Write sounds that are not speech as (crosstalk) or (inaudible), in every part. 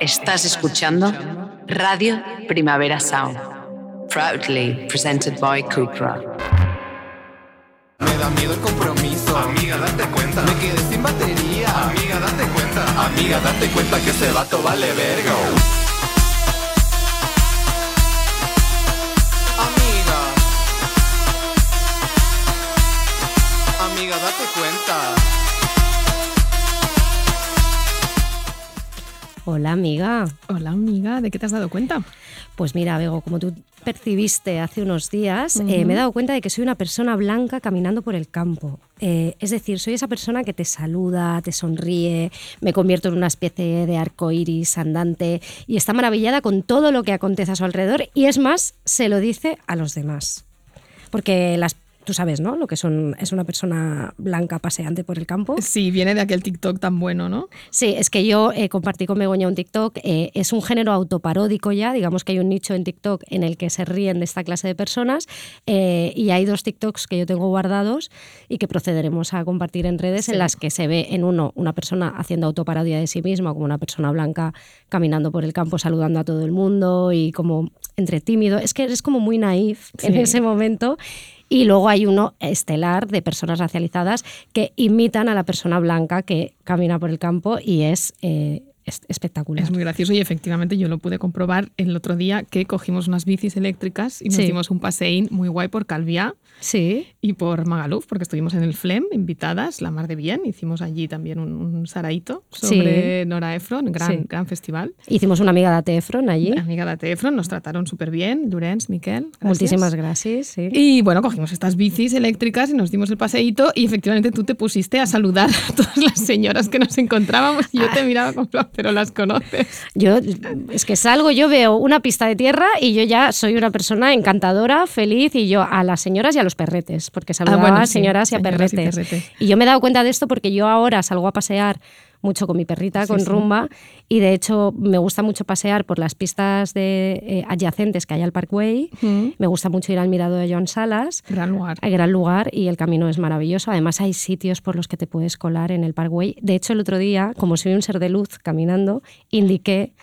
Estás escuchando Radio Primavera Sound, proudly presented by Cupra. Me da miedo el compromiso. Amiga, date cuenta. Me quedé sin batería. Amiga, date cuenta. Amiga, date cuenta que ese vato vale verga. Amiga. Amiga, date cuenta. Hola amiga. Hola amiga, ¿de qué te has dado cuenta? Pues mira, Bego, como tú percibiste hace unos días, eh, me he dado cuenta de que soy una persona blanca caminando por el campo. Eh, es decir, soy esa persona que te saluda, te sonríe, me convierto en una especie de arco iris andante y está maravillada con todo lo que acontece a su alrededor y es más, se lo dice a los demás. Porque las Tú sabes, ¿no? Lo que son, es una persona blanca paseante por el campo. Sí, viene de aquel TikTok tan bueno, ¿no? Sí, es que yo eh, compartí con Begoña un TikTok. eh, es un género autoparódico ya. Digamos que hay un nicho en TikTok en el que se ríen de esta clase de personas. eh, y hay dos TikToks que yo tengo guardados y que procederemos a compartir en redes en las que se ve en uno una persona haciendo autoparodia de sí misma, como una persona blanca caminando por el campo saludando a todo el mundo y como entre tímido. Es que eres como muy naif en Sí. ese momento. Y luego hay uno estelar de personas racializadas que imitan a la persona blanca que camina por el campo y es, eh, es espectacular. Es muy gracioso y efectivamente yo lo pude comprobar el otro día que cogimos unas bicis eléctricas y nos Sí. dimos un paseín muy guay por Calviá Sí, y por Magaluf, porque estuvimos en el FLEM invitadas, la mar de bien. Hicimos allí también un, un saraíto sobre Nora Ephron, gran, Sí. gran festival. hicimos una amiga de Atefron allí. Amiga de Ephron, nos trataron súper bien, Durens, Miquel. gracias. Muchísimas gracias. Sí. Y bueno, cogimos estas bicis eléctricas y nos dimos el paseíto y efectivamente tú te pusiste a saludar a todas las señoras que nos encontrábamos y yo te miraba como, pero las conoces. Yo es que salgo, yo veo una pista de tierra y yo ya soy una persona encantadora, feliz y yo a las señoras y a los perretes, porque saludaba Ah, bueno, a sí, señoras y a señoras y perretes. Y yo me he dado cuenta de esto porque yo ahora salgo a pasear mucho con mi perrita, Sí, con sí. rumba, y de hecho me gusta mucho pasear por las pistas de, eh, adyacentes que hay al Parkway. Me gusta mucho ir al Mirador de Joan Salas. Gran lugar. Gran lugar y el camino es maravilloso. Además hay sitios por los que te puedes colar en el Parkway. De hecho, el otro día, como soy un ser de luz caminando, indiqué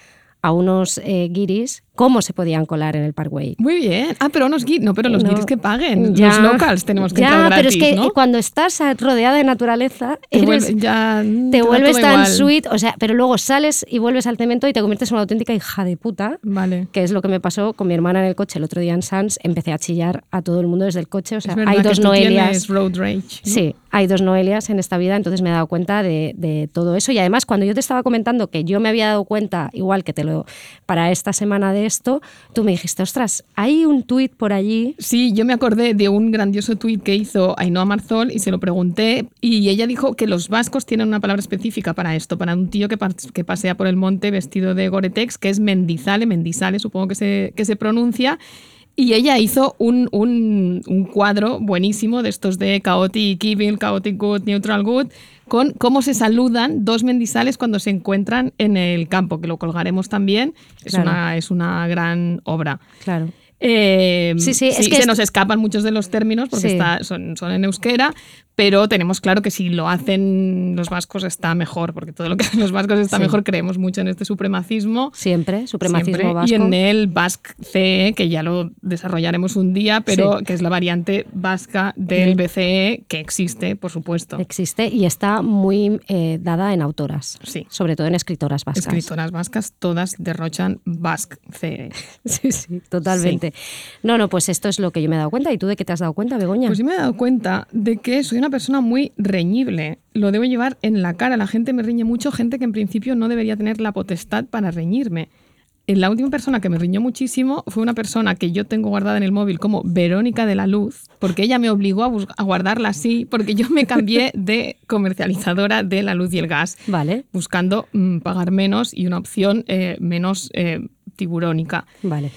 a unos eh, guiris cómo se podían colar en el Parkway. Muy bien. Ah, pero unos no, pero los No. guiris que paguen. Ya. Los locals tenemos que ya, entrar pero es gratis, que ¿no? cuando estás rodeada de naturaleza, Te eres- vuelve- ya, mm, te vuelves tan igual. sweet, o sea, pero luego sales y vuelves al cemento y te conviertes en una auténtica hija de puta. Vale. Que es lo que me pasó con mi hermana en el coche el otro día en Sans. Empecé a chillar a todo el mundo desde el coche. O sea, hay dos Noelias. road rage. ¿no? Sí, hay dos Noelias en esta vida, entonces me he dado cuenta de, de todo eso. Y además, cuando yo te estaba comentando que yo me había dado cuenta, igual que te lo para esta semana de esto, tú me dijiste, ostras, hay un tuit por allí. Sí, yo me acordé de un grandioso tuit que hizo Ainhoa Marzol y se lo pregunté y ella dijo que los vascos tienen una palabra específica para esto, para un tío que, que pasea por el monte vestido de Goretex, que es mendizale, mendizale supongo que se, que se pronuncia. Y ella hizo un, un- un cuadro buenísimo de estos de Chaotic Evil, Chaotic Good, Neutral Good, con cómo se saludan dos mendizales cuando se encuentran en el campo, que lo colgaremos también. Es, Claro. una, es una gran obra. Claro. Eh, Sí, sí, es que se es- nos escapan muchos de los términos porque Sí. está- son, son en euskera, pero tenemos claro que si lo hacen los vascos está mejor, porque todo lo que hacen los vascos está Sí. mejor. Creemos mucho en este supremacismo. Siempre, supremacismo siempre, vasco. Y en el Basque CE, que ya lo desarrollaremos un día, pero Sí. que es la variante vasca del Del- BCE, que existe, por supuesto. Existe y está muy eh, dada en autoras, Sí. sobre todo en escritoras vascas. Escritoras vascas, todas derrochan Basque CE. (laughs) Sí, sí, totalmente. No, no, pues esto es lo que yo me he dado cuenta. ¿Y tú de qué te has dado cuenta, Begoña? Pues yo me he dado cuenta de que soy una persona muy reñible. Lo debo llevar en la cara. La gente me riñe mucho, gente que en principio no debería tener la potestad para reñirme. Eh, La última persona que me riñó muchísimo fue una persona que yo tengo guardada en el móvil como Verónica de la Luz, porque ella me obligó a, guardarla así, porque yo me cambié (laughs) de comercializadora de la luz y el gas, Vale, buscando mm, pagar menos y una opción eh, menos eh, tiburónica. vale.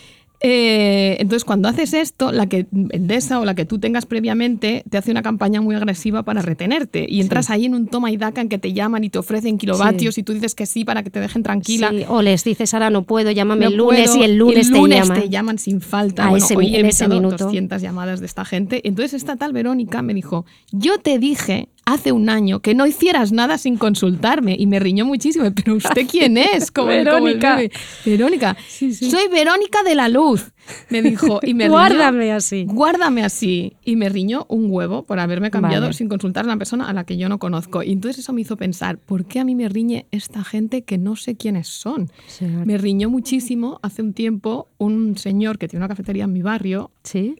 Eh, entonces, cuando haces esto, la que Endesa o la que tú tengas previamente te hace una campaña muy agresiva para retenerte. Y entras ahí en un toma y daca en que te llaman y te ofrecen kilovatios Sí. y tú dices que sí para que te dejen tranquila. Sí, o les dices ahora no puedo, llámame No el lunes puedo, y el lunes, te llaman. te llaman sin falta. A bueno, ese- hoy he en ese minuto. 200 llamadas de esta gente. Entonces esta tal Verónica me dijo, yo te dije hace un año que no hicieras nada sin consultarme y me riñó muchísimo. Pero ¿usted quién es? Como el- como el Verónica. Verónica. Sí, sí. Soy Verónica de la Luz, me dijo. Y me riñó- Guárdame así. Guárdame así. Y me riñó un huevo por haberme cambiado Vale. sin consultar a una persona a la que yo no conozco. Y entonces eso me hizo pensar, ¿por qué a mí me riñe esta gente que no sé quiénes son? Sí. Me riñó muchísimo hace un tiempo un señor que tiene una cafetería en mi barrio,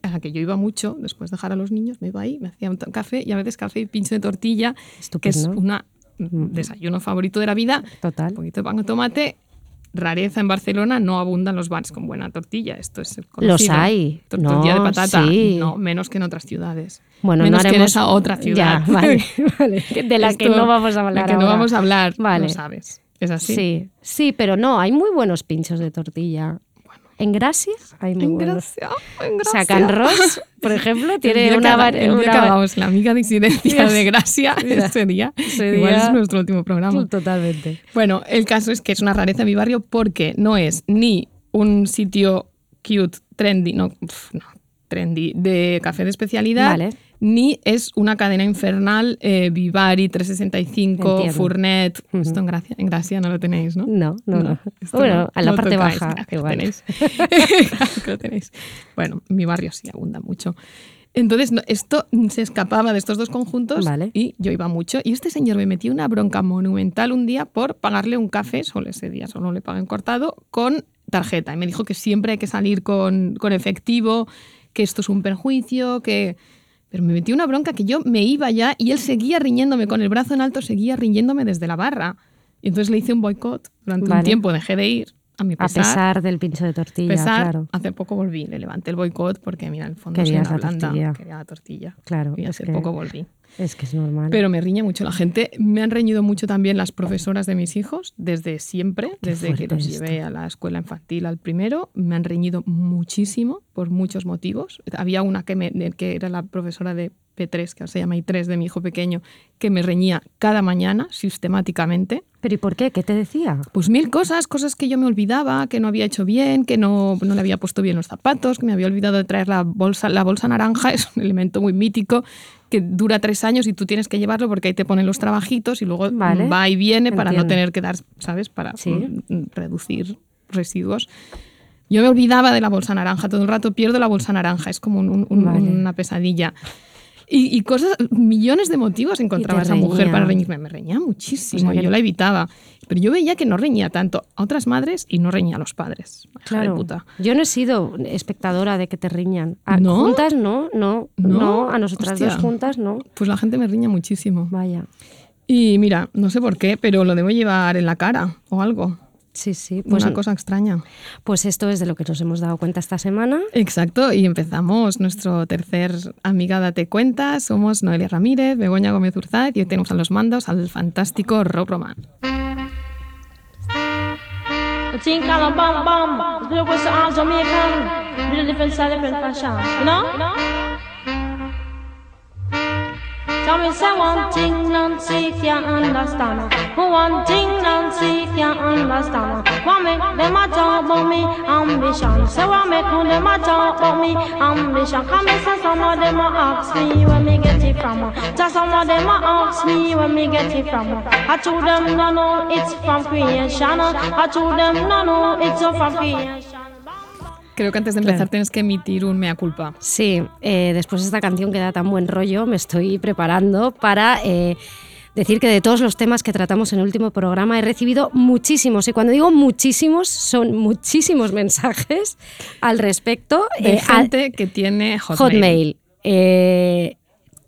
a la que yo iba mucho, después de dejar a los niños, me iba ahí, me hacía un café y a veces café y pincho de tortilla, que es una mm, desayuno favorito de la vida. Total. Un poquito de pan con tomate. Rareza en Barcelona, no abundan los bares con buena tortilla. Esto es conocido. Los hay. Tor- Tortilla de No, patata. sí. No, menos que en otras ciudades. Bueno, menos no que en haremos... esa otra ciudad. Ya, (laughs) vale, (laughs) vale. De la que no vamos a hablar La que ahora. no vamos a hablar, Vale. lo sabes. Es así. Sí, sí, pero no, hay muy buenos pinchos de tortilla. En Gracia hay muy En buenos. gracia, en gracia. Can Ross, por ejemplo, (laughs) tiene una... el una que hagamos la amiga disidencia de Gracia, (laughs) Mira, ese día, ese igual día- es nuestro último programa. Totalmente. Bueno, el caso es que es una rareza en mi barrio porque no es ni un sitio cute, trendy, no, no, trendy, de café de especialidad, Vale. Ni es una cadena infernal, eh, Vivari, 365, Entiendo. Fournet. Ujú. Esto en Gracia, en Gracia no lo tenéis, ¿no? No, no, no. Bueno, no, a la no parte tocáis, baja, claro igual. tenéis. Claro (laughs) que lo tenéis. Bueno, en mi barrio sí abunda mucho. Entonces, no, esto se escapaba de estos dos conjuntos Vale. y yo iba mucho. Y este señor me metió una bronca monumental un día por pagarle un café, solo ese día, solo le pagué en cortado, con tarjeta. Y me dijo que siempre hay que salir con, con efectivo, que esto es un perjuicio, que... Pero me metió una bronca que yo me iba ya y él seguía riñéndome con el brazo en alto, seguía riñéndome desde la barra. Y entonces le hice un boicot. Durante un tiempo dejé de ir a mi A pesar. pesar del pincho de tortilla, pesar, claro. hace poco volví, le levanté el boicot porque mira, en el fondo Querías soy una la blanda, tortilla. quería la tortilla. Claro, Y hace que- poco volví. Es que es normal. Pero me riñe mucho la gente. Me han reñido mucho también las profesoras de mis hijos, desde siempre, Qué desde que los esto. llevé a la escuela infantil al primero. Me han reñido muchísimo por muchos motivos. Había una que, me, que era la profesora de P3, que ahora se llama I3, de mi hijo pequeño, que me reñía cada mañana sistemáticamente. ¿Pero y por qué? ¿Qué te decía? Pues mil cosas, cosas que yo me olvidaba, que no había hecho bien, que no, no le había puesto bien los zapatos, que me había olvidado de traer la bolsa. La bolsa naranja (laughs) es un elemento muy mítico que dura tres años y tú tienes que llevarlo porque ahí te ponen los trabajitos y luego Vale. va y viene para no tener que dar, ¿sabes? Para Sí. mm, reducir residuos. Yo me olvidaba de la bolsa naranja, todo el rato pierdo la bolsa naranja, es como un- un- un- Vale. una pesadilla. Y, y cosas, millones de motivos encontraba esa mujer para reñirme. Me reñía muchísimo que- yo la evitaba. Pero yo veía que no reñía tanto a otras madres y no reñía a los padres. De Claro. puta. Yo no he sido espectadora de que te riñan. A ¿No? Juntas no, no, ¿No? no. A nosotras Hostia. dos juntas no. Pues la gente me riña muchísimo. Vaya. Y mira, no sé por qué, pero lo debo llevar en la cara o algo. Sí, sí. Pues, una cosa extraña. pues esto es de lo que nos hemos dado cuenta esta semana. Exacto, y empezamos nuestro tercer Amiga Date Cuenta. Somos Noelia Ramírez, Begoña Gómez Urzat y hoy tenemos a los mandos al fantástico Rob Roman. Tell me say one thing Nancy can't understand. One thing Nancy can't understand. What make them a talk about me ambition? Say what make them a talk about me ambition? Come and say some of them a ask me where me get it from. Just some of them a ask me where me get it from. I told them no no it's from creation. I told them no no it's from creation. Creo que antes de empezar tienes que emitir un mea culpa. Sí, eh, después de esta canción que da tan buen rollo, me estoy preparando para eh, decir que de todos los temas que tratamos en el último programa he recibido muchísimos, y cuando digo muchísimos, son muchísimos mensajes al respecto. De eh, gente que tiene Hotmail. Hotmail. Eh,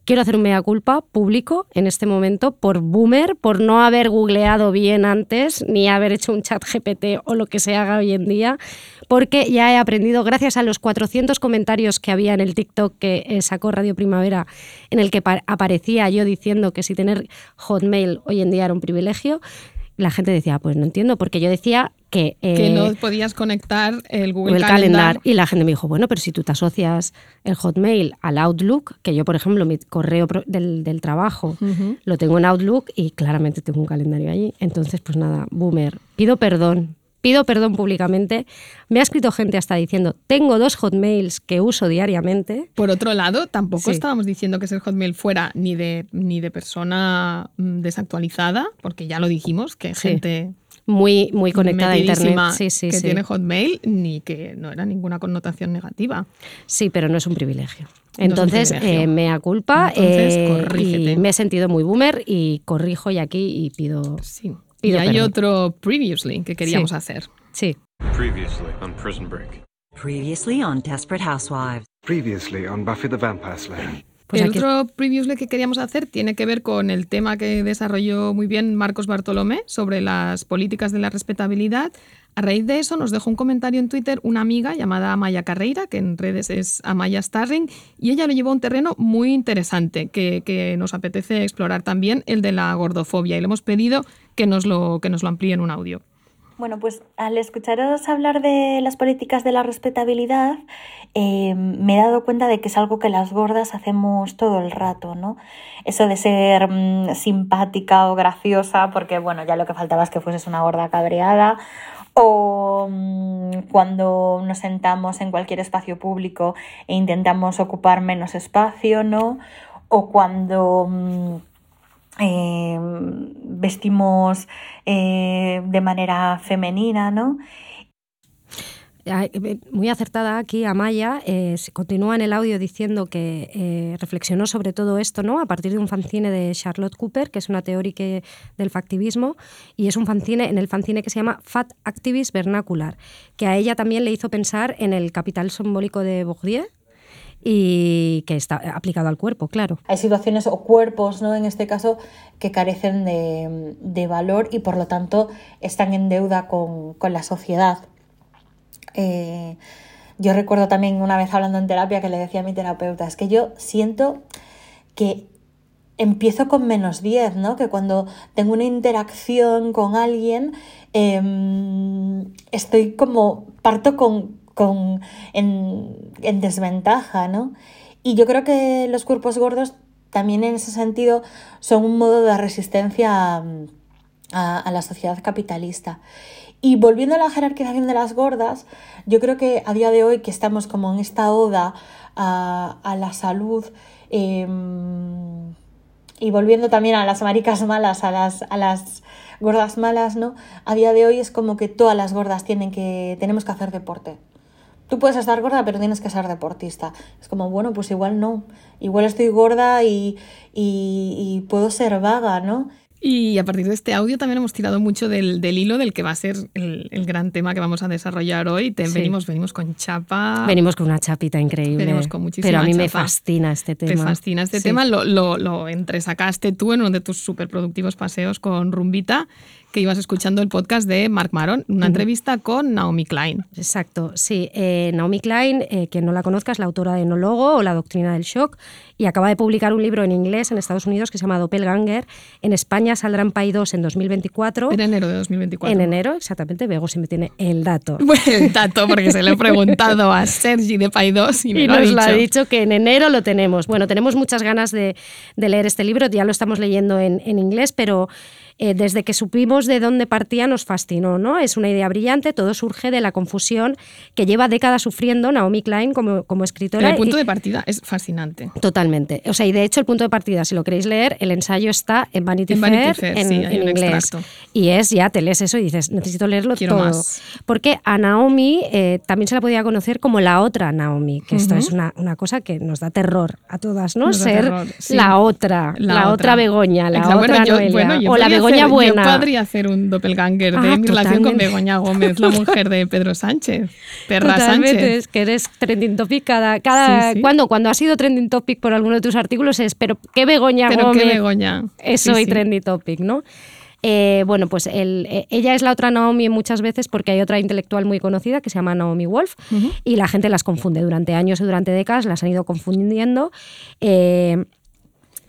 quiero hacer un mea culpa público en este momento por boomer, por no haber googleado bien antes, ni haber hecho un chat GPT o lo que se haga hoy en día, porque ya he aprendido, gracias a los 400 comentarios que había en el TikTok que eh, sacó Radio Primavera, en el que pa- aparecía yo diciendo que si tener Hotmail hoy en día era un privilegio, la gente decía, "Ah, pues no entiendo, porque yo decía que... Que eh, no podías conectar el Google el Calendar. calendar. Y la gente me dijo, bueno, pero si tú te asocias el Hotmail al Outlook, que yo, por ejemplo, mi correo del trabajo lo tengo en Outlook y claramente tengo un calendario allí. Entonces, pues nada, boomer. Pido perdón. Pido perdón públicamente. Me ha escrito gente hasta diciendo, tengo dos hotmails que uso diariamente. Por otro lado, tampoco Sí. estábamos diciendo que ese Hotmail fuera ni de, ni de persona mm, desactualizada, porque ya lo dijimos, que Sí. gente Muy, muy conectada a internet. Sí, sí, que tiene Hotmail, ni que no era ninguna connotación negativa. Sí, pero no es un privilegio. No Entonces, privilegio. eh, mea culpa Entonces, eh, corrígete. y me he sentido muy boomer y corrijo ya aquí y pido... Sí. Y Pido hay perdón. otro previously que queríamos Sí. hacer. Sí. Previously on Prison Break. Previously on Desperate Housewives. Previously on Buffy the Vampire Slayer. Pues el aquí- otro previously que queríamos hacer tiene que ver con el tema que desarrolló muy bien Marcos Bartolomé sobre las políticas de la respetabilidad. A raíz de eso nos dejó un comentario en Twitter una amiga llamada Amaya Carreira, que en redes es Amaya Starring, y ella lo llevó a un terreno muy interesante que, nos apetece explorar también, el de la gordofobia, y le hemos pedido que nos lo, que nos lo amplíe en un audio. Bueno, pues al escucharos hablar de las políticas de la respetabilidad, eh, me he dado cuenta de que es algo que las gordas hacemos todo el rato, ¿no? Eso de ser mm, simpática o graciosa, porque bueno, ya lo que faltaba es que fueses una gorda cabreada, o mm, cuando nos sentamos en cualquier espacio público e intentamos ocupar menos espacio, ¿no? O cuando... mm, eh, vestimos eh, de manera femenina, ¿no? Eh, Muy acertada aquí Amaya, eh, continúa en el audio diciendo que eh, reflexionó sobre todo esto ¿no? a partir de un fanzine de Charlotte Cooper, que es una teórica del factivismo, y es un fanzine, en el fanzine que se llama Fat Activist Vernacular, que a ella también le hizo pensar en el capital simbólico de Bourdieu y que está aplicado al cuerpo, claro. Hay situaciones o cuerpos, ¿no? En este caso, que carecen de, de valor y por lo tanto están en deuda con, con la sociedad. Eh, yo recuerdo también una vez hablando en terapia que le decía a mi terapeuta, es que yo siento que empiezo con menos 10, ¿no? Que cuando tengo una interacción con alguien, eh, estoy como, parto con, con en, en, desventaja, ¿no? Y yo creo que los cuerpos gordos también en ese sentido son un modo de resistencia a, a, a la sociedad capitalista. Y volviendo a la jerarquización de las gordas, yo creo que a día de hoy que estamos como en esta oda a, a la salud eh, y volviendo también a las maricas malas, a las, a las gordas malas, ¿no? A día de hoy es como que todas las gordas tienen que, tenemos que hacer deporte. Tú puedes estar gorda, pero tienes que ser deportista. Es como, bueno, pues igual no. Igual estoy gorda y, y puedo ser vaga, ¿no? Y a partir de este audio también hemos tirado mucho del, del hilo del que va a ser el, el, gran tema que vamos a desarrollar hoy. Te, sí. venimos, venimos con chapa. Venimos con una chapita increíble. Venimos con muchísima Pero a mí chapa. me fascina este tema. Te fascina este sí. tema. Lo, lo, lo, entresacaste tú en uno de tus súper productivos paseos con Rumbita, que ibas escuchando el podcast de Mark Maron, una entrevista con Naomi Klein. Exacto, sí. Eh, Naomi Klein, eh, quien no la conozca, es la autora de Enólogo o La Doctrina del Shock y acaba de publicar un libro en inglés en Estados Unidos que se llama Doppelganger. En España saldrá en Pay 2 en 2024. En enero de 2024. En enero, exactamente. Bego siempre tiene el dato. (laughs) Bueno, el dato, porque se lo he preguntado a Sergi de Pay 2 y me y lo nos ha dicho. lo ha dicho que en enero lo tenemos. Bueno, tenemos muchas ganas de, de leer este libro, ya lo estamos leyendo en, en inglés, pero eh, desde que supimos de dónde partía nos fascinó, ¿no? Es una idea brillante, todo surge de la confusión que lleva décadas sufriendo Naomi Klein como, como escritora. Pero el punto y, de partida es fascinante. Totalmente. O sea, y de hecho el punto de partida, si lo queréis leer, el ensayo está en Vanity, en Fair, Vanity Fair, en, sí, en inglés. Extracto. Y es, ya te lees eso y dices, necesito leerlo Quiero todo. Más. Porque a Naomi eh, también se la podía conocer como la otra Naomi, que uh -huh. esto es una, una, cosa que nos da terror a todas, ¿no? Nos Ser terror, sí. la otra, la, la otra. otra. Begoña, la Exacto. otra bueno, yo, Noelia, bueno, yo o la Begoña hacer, buena. Yo podría hacer un doppelganger Ah, de mi relación con. Begoña Gómez, la mujer de Pedro Sánchez, Perra Totalmente, Sánchez. Es que eres trending topic cada... cada Sí, sí. Cuando, cuando has sido trending topic por alguno de tus artículos es, pero ¿qué Begoña Pero Gómez? qué Begoña. Es hoy trending topic, ¿no? Eh, bueno, pues el, eh, ella es la otra Naomi muchas veces porque hay otra intelectual muy conocida que se llama Naomi Wolf Ujú. y la gente las confunde durante años y durante décadas, las han ido confundiendo. Eh,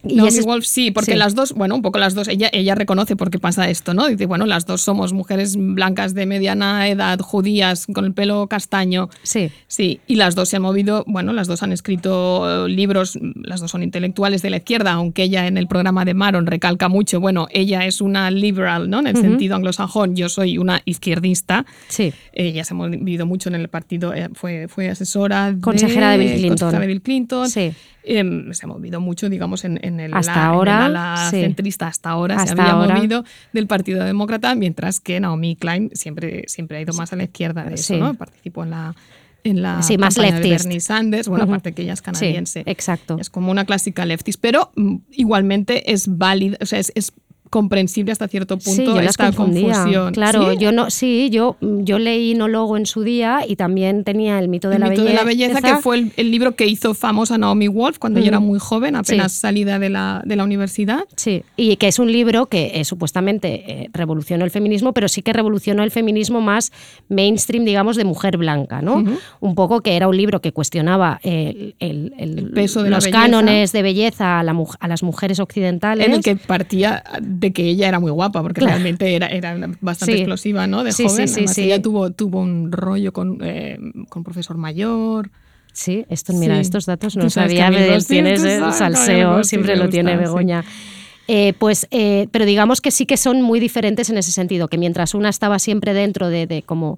Y Naomi es- Wolf sí, porque sí. las dos, bueno, un poco las dos, ella, ella reconoce por qué pasa esto, ¿no? Dice, bueno, las dos somos mujeres blancas de mediana edad, judías, con el pelo castaño. Sí. Sí, y las dos se han movido, bueno, las dos han escrito eh, libros, las dos son intelectuales de la izquierda, aunque ella en el programa de Maron recalca mucho, bueno, ella es una liberal, ¿no? En el sentido anglosajón, yo soy una izquierdista. Sí. Ella se ha movido mucho en el partido, eh, fue, fue asesora de, Consejera de Bill Clinton. consejera de Bill Clinton. Sí. Em, se ha movido mucho, digamos, en, en el, Hasta ala- en el ahora, ala sí. centrista hasta ahora se había ahora. movido del Partido Demócrata, mientras que Naomi Klein siempre, siempre ha ido más a la izquierda de eso, Sí. ¿no? Participó en la en la Sí, más de. Bernie Sanders, bueno, Ujú. aparte que ella es canadiense. Sí, exacto. Es como una clásica leftist, pero mm, igualmente es válida, o sea, es, es comprensible hasta cierto punto Sí, yo esta confusión. Claro, ¿Sí? yo no, sí, yo, yo leí Nólogo en su día y también tenía el mito de, El la, mito belleza, de la belleza, que fue el, el libro que hizo famosa Naomi Wolf cuando ella era Ujú. muy joven, apenas Sí. salida de la, de la universidad. Sí, y que es un libro que eh, supuestamente eh, revolucionó el feminismo, pero sí que revolucionó el feminismo más mainstream, digamos, de mujer blanca, ¿no? Un poco que era un libro que cuestionaba el, peso de los cánones de belleza a, la mu- a las mujeres occidentales. En el que partía de que ella era muy guapa, porque Claro. realmente era, era bastante Sí. explosiva, ¿no? De Sí, joven. sí, sí, Además, sí. ella tuvo, tuvo un rollo con, eh, con profesor mayor. Sí, esto, mira, estos datos no sabía, tienes el salseo, siempre lo tiene. Begoña. Eh, pues, eh, pero digamos que sí que son muy diferentes en ese sentido, que mientras una estaba siempre dentro de, de como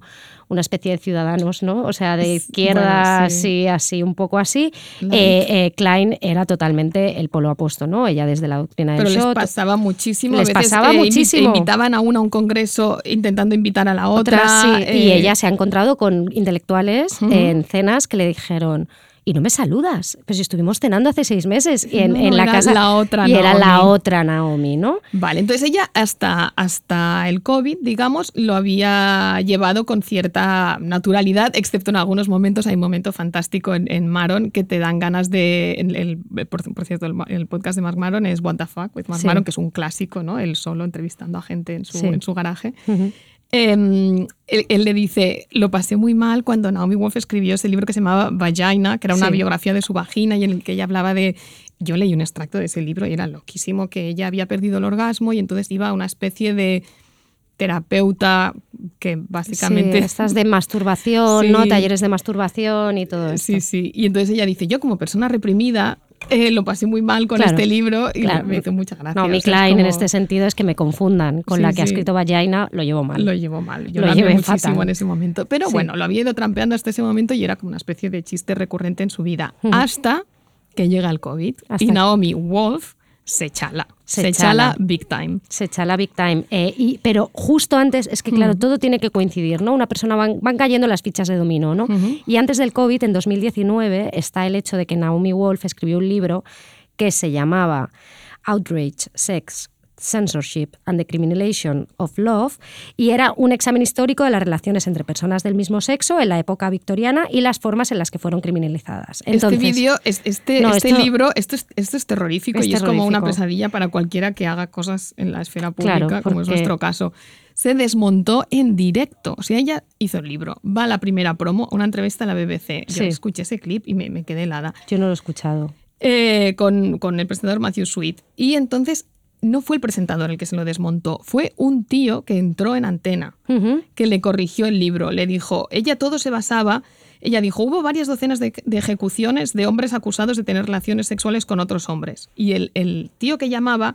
una especie de ciudadanos, ¿no? O sea, de izquierda, bueno, sí. así, así, un poco así. Eh, eh, Klein era totalmente el polo opuesto, ¿no? Ella desde la doctrina Pero del les Shot. pasaba muchísimo. Les a veces, pasaba eh, muchísimo. Invitaban a una a un congreso intentando invitar a la otra. Otra, sí, y ella se ha encontrado con intelectuales en cenas que le dijeron. Y no me saludas, pues si estuvimos cenando hace seis meses y (laughs) en, No, en la era casa la otra y era la Naomi. otra Naomi, ¿no? Vale, entonces ella hasta, hasta el COVID, digamos, lo había llevado con cierta naturalidad, excepto en algunos momentos. Hay un momento fantástico en, en Maron que te dan ganas de. en el- por, por cierto, el, el podcast de Mark Maron es What the Fuck with Mark Sí. Maron, que es un clásico, ¿no? Él solo entrevistando a gente en su, Sí. en su garaje. Em, él, él le dice, lo pasé muy mal cuando Naomi Wolf escribió ese libro que se llamaba Vagina, que era una Sí. biografía de su vagina y en el que ella hablaba de... Yo leí un extracto de ese libro y era loquísimo que ella había perdido el orgasmo y entonces iba a una especie de terapeuta que básicamente... Sí, estas de masturbación, (laughs) Sí. ¿no? Talleres de masturbación y todo esto. Sí, sí. Y entonces ella dice, yo como persona reprimida eh, lo pasé muy mal con Claro, este libro y claro. me hizo mucha gracia. No, mi O sea, Klein en como- este sentido es que me confundan con Sí, la que ha escrito Vagina, lo llevo mal. Lo llevó mal. Yo Lo llevé muchísimo fatal. en ese momento. Pero Sí. bueno, lo había ido trampeando hasta ese momento y era como una especie de chiste recurrente en su vida. Hasta que llega el COVID Hasta y Naomi Wolf se chala. Se Se, chala. chala big time. Se echa la big time. Eh, y, pero justo antes, es que claro, todo tiene que coincidir, ¿no? Una persona van, van cayendo las fichas de dominó, ¿no? Y antes del COVID, en 2019, está el hecho de que Naomi Wolf escribió un libro que se llamaba Outrage, Sex, Censorship and the Criminalization of Love y era un examen histórico de las relaciones entre personas del mismo sexo en la época victoriana y las formas en las que fueron criminalizadas. Entonces, este vídeo, es- este, No, este esto- libro, esto es, esto es terrorífico Es y es como una pesadilla para cualquiera que haga cosas en la esfera pública, Claro, como es nuestro caso. Se desmontó en directo. O sea, ella hizo el libro, va a la primera promo, una entrevista a la BBC. Yo Sí. escuché ese clip y me, me quedé helada. yo no lo he escuchado. eh, con, con el presentador Matthew Sweet. Y entonces no fue el presentador el que se lo desmontó, fue un tío que entró en antena, que le corrigió el libro. Le dijo, ella todo se basaba, ella dijo, hubo varias docenas de, de ejecuciones de hombres acusados de tener relaciones sexuales con otros hombres. Y el, el tío que llamaba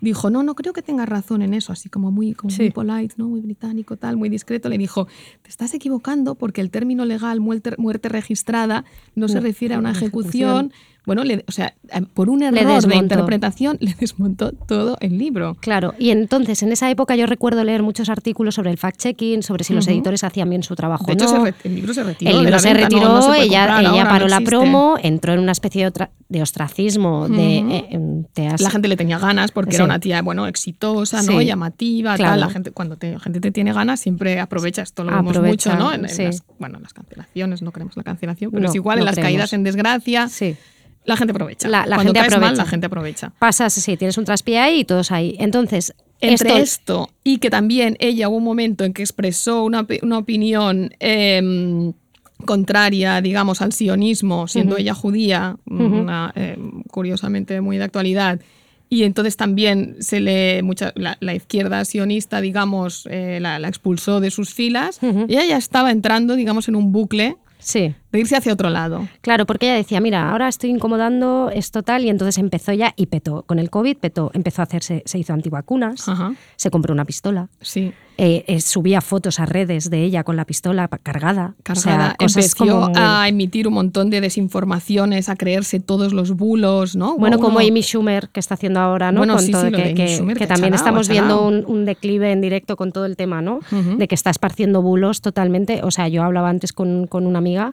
dijo, no, no creo que tengas razón en eso, así como muy, como Sí. muy polite, ¿no? muy británico, tal, muy discreto. Le dijo, te estás equivocando porque el término legal muerte, muerte registrada no, se refiere a una una ejecución. ejecución. Bueno, le- o sea, eh, por un error de interpretación (laughs) le desmontó todo el libro. Claro, y entonces en esa época yo recuerdo leer muchos artículos sobre el fact-checking, sobre si los editores hacían bien su trabajo De hecho, no. se el libro se retiró. El de libro la se venta, retiró, no se puede ella, comprar, ella ahora paró la promo, entró en una especie de, de ostracismo, de, eh, em, te has- La gente le tenía ganas porque Sí. era una tía, bueno, exitosa, ¿no? Llamativa, Claro. tal. La gente, cuando te- la gente te tiene ganas, siempre aprovecha. Esto lo vemos mucho, ¿no? En, en sí. las, bueno, en las cancelaciones, no queremos la cancelación, pero es igual, en las creemos. caídas en desgracia, Sí. La gente aprovecha. La- la Cuando gente caes mal, aprovecha. la gente aprovecha. Pasas, sí, tienes un traspié ahí y todos ahí. Entonces, Entre esto- esto y que también ella hubo un momento en que expresó una, una opinión eh, contraria, digamos, al sionismo, siendo ella judía, una, eh, curiosamente muy de actualidad. Y entonces también se le mucha, la, la izquierda sionista, digamos, eh, la, la expulsó de sus filas. Y ella ya estaba entrando, digamos, en un bucle Sí. De irse hacia otro lado. Claro, porque ella decía, mira, ahora estoy incomodando esto tal, y entonces empezó ya y petó. Con el COVID petó, empezó a hacerse, se hizo antivacunas, Ajá. se compró una pistola, Sí. eh, eh, subía fotos a redes de ella con la pistola pa- cargada. O sea, Cargada, empezó como a emitir un montón de desinformaciones, a creerse todos los bulos, ¿no? Bueno, como Amy Schumer que está haciendo ahora, ¿no? Bueno, Con sí, todo, sí, lo que, de Amy que- Schumer, que también estamos viendo un, un declive en directo con todo el tema, ¿no? De que está esparciendo bulos totalmente. O sea, yo hablaba antes con, con una amiga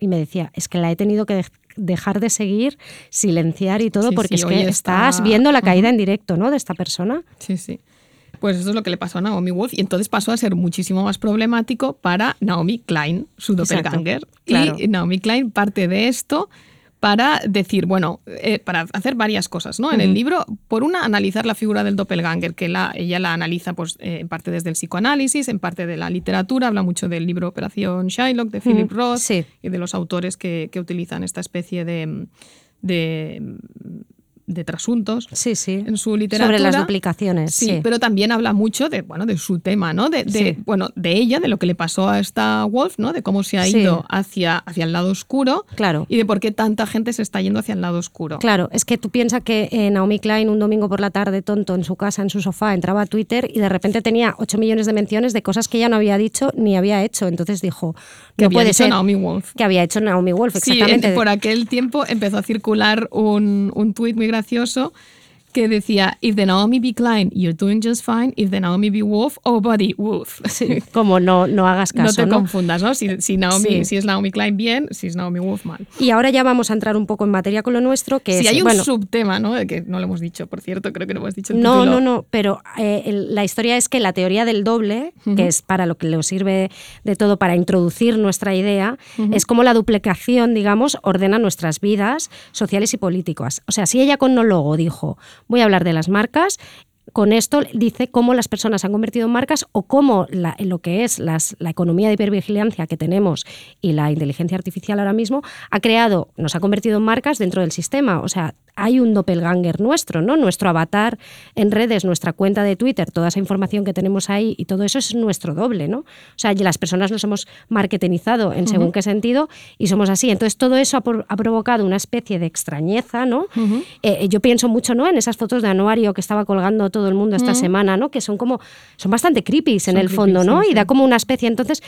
y me decía, es que la he tenido que dej- dejar de seguir, silenciar y todo, Sí, porque sí, es que está- estás viendo la caída en directo, ¿no? De esta persona. Sí, sí. Pues eso es lo que le pasó a Naomi Wolf y entonces pasó a ser muchísimo más problemático para Naomi Klein, su Exacto, doppelganger. claro. Y Naomi Klein parte de esto para decir, bueno, eh, para hacer varias cosas, ¿no? En el libro, por una, analizar la figura del doppelganger, que la, ella la analiza pues, eh, en parte desde el psicoanálisis, en parte de la literatura, habla mucho del libro Operación Shylock de Philip Ujú, Roth sí. y de los autores que, que utilizan esta especie de, de, de trasuntos Sí, sí. en su literatura. Sobre las duplicaciones. Sí, Sí, pero también habla mucho de, bueno, de su tema, ¿no? De, de, Sí. bueno, de ella, de lo que le pasó a esta Wolf, ¿no? De cómo se ha Sí. ido hacia, hacia el lado oscuro Claro. y de por qué tanta gente se está yendo hacia el lado oscuro. Claro, es que tú piensas que eh, Naomi Klein un domingo por la tarde, tonto, en su casa, en su sofá, entraba a Twitter y de repente tenía 8 millones de menciones de cosas que ella no había dicho ni había hecho. Entonces dijo, Que no había puede dicho ser Naomi Wolf. que había hecho Naomi Wolf, Sí, exactamente. en- (laughs) por aquel tiempo empezó a circular un, un tuit muy gracioso que decía, if the Naomi B. Klein, you're doing just fine. If the Naomi B. Wolf, oh buddy, Wolf. (laughs) Sí, como no, no hagas no caso. te ¿no? confundas, ¿no? Si, si, Naomi, Sí. si es Naomi Klein, bien. Si es Naomi Wolf, mal. Y ahora ya vamos a entrar un poco en materia con lo nuestro, que Si es, hay un bueno, subtema, ¿no? Que no lo hemos dicho, por cierto, creo que no hemos dicho el No, título. no, no, pero eh, la historia es que la teoría del doble, que es para lo que le sirve de todo para introducir nuestra idea, es como la duplicación, digamos, ordena nuestras vidas sociales y políticas. O sea, si ella con no logo dijo, voy a hablar de las marcas, con esto dice cómo las personas se han convertido en marcas o cómo la- lo que es las- la economía de hipervigilancia que tenemos y la inteligencia artificial ahora mismo ha creado, nos ha convertido en marcas dentro del sistema. O sea, hay un doppelganger nuestro, ¿no? Nuestro avatar en redes, nuestra cuenta de Twitter, toda esa información que tenemos ahí y todo eso es nuestro doble, ¿no? O sea, las personas nos hemos marketingizado en según qué sentido y somos así. Entonces, todo eso ha, por- ha provocado una especie de extrañeza, ¿no? Eh, yo pienso mucho, ¿no? En esas fotos de anuario que estaba colgando todo el mundo esta semana, ¿no? Que son como, son bastante creepy en Son el fondo, creepy, ¿no? sí, y da como una especie. Entonces,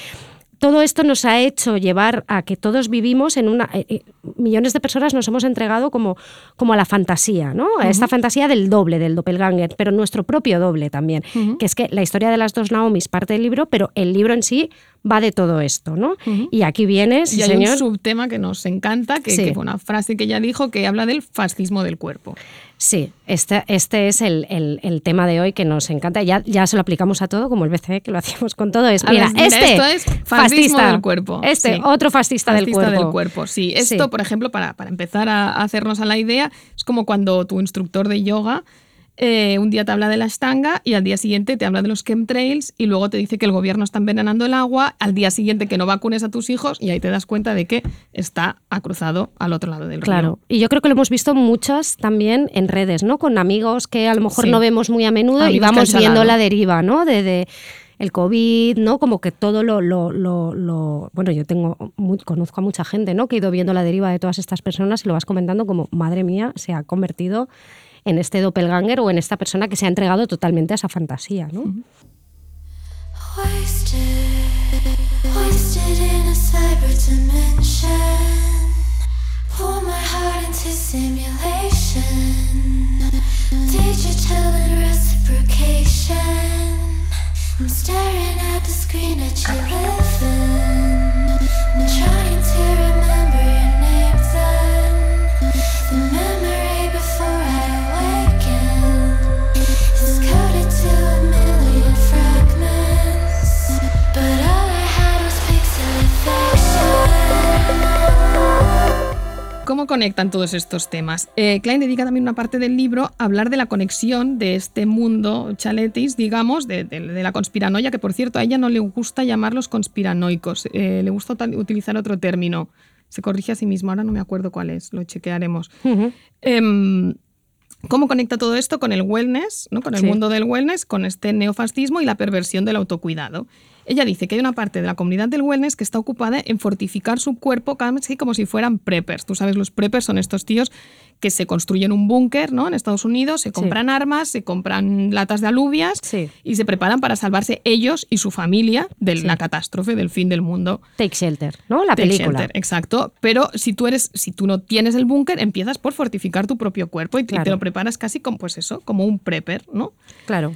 todo esto nos ha hecho llevar a que todos vivimos en una... eh, eh, millones de personas nos hemos entregado como, como a la fantasía, ¿no? A esta fantasía del doble, del doppelganger, pero nuestro propio doble también. Que es que la historia de las dos Naomis parte del libro, pero el libro en sí va de todo esto, ¿no? Y aquí viene, sí, y hay señor. un subtema que nos encanta, que, Sí. que fue una frase que ella dijo que habla del fascismo del cuerpo. Sí, este, este es el, el- el tema de hoy que nos encanta. Ya, ya se lo aplicamos a todo, como el BCE, que lo (laughs) hacíamos con todo. Es, mira, ver, este esto es fascismo del cuerpo. Este, Sí. otro fascista, del cuerpo. Sí, esto, Sí. por ejemplo, para, para empezar a hacernos a la idea, es como cuando tu instructor de yoga eh, un día te habla de la estanga y al día siguiente te habla de los chemtrails y luego te dice que el gobierno está envenenando el agua, al día siguiente que no vacunes a tus hijos y ahí te das cuenta de que está cruzado al otro lado del Claro, río. y yo creo que lo hemos visto muchas también en redes, ¿no? Con amigos que a lo mejor Sí. no vemos muy a menudo y Amigos vamos viendo la deriva, ¿no? De, de el COVID, ¿no? Como que todo lo, lo, lo, lo- bueno, yo tengo, mu- conozco a mucha gente, ¿no? Que he ido viendo la deriva de todas estas personas y lo vas comentando como, madre mía, se ha convertido en este doppelganger o en esta persona que se ha entregado totalmente a esa fantasía, ¿no? ¿Cómo conectan todos estos temas? Eh, Klein dedica también una parte del libro a hablar de la conexión de este mundo chaletis, digamos, de, de- de la conspiranoia, que por cierto a ella no le gusta llamarlos conspiranoicos, eh, le gusta utilizar otro término. Se corrige a sí mismo, ahora no me acuerdo cuál es, lo chequearemos. Em, ¿Cómo conecta todo esto con el wellness, ¿no? con el Sí. mundo del wellness, con este neofascismo y la perversión del autocuidado? Ella dice que hay una parte de la comunidad del wellness que está ocupada en fortificar su cuerpo casi como si fueran preppers. Tú sabes, los preppers son estos tíos que se construyen un búnker ¿no? en Estados Unidos, se compran armas, se compran latas de alubias Sí. y se preparan para salvarse ellos y su familia de Sí. la catástrofe, del fin del mundo. Take Shelter, ¿no? La Take película. Shelter, exacto. Pero si tú eres, si tú no tienes el búnker, empiezas por fortificar tu propio cuerpo y, te lo preparas casi como, pues eso, como un prepper, ¿no? Claro.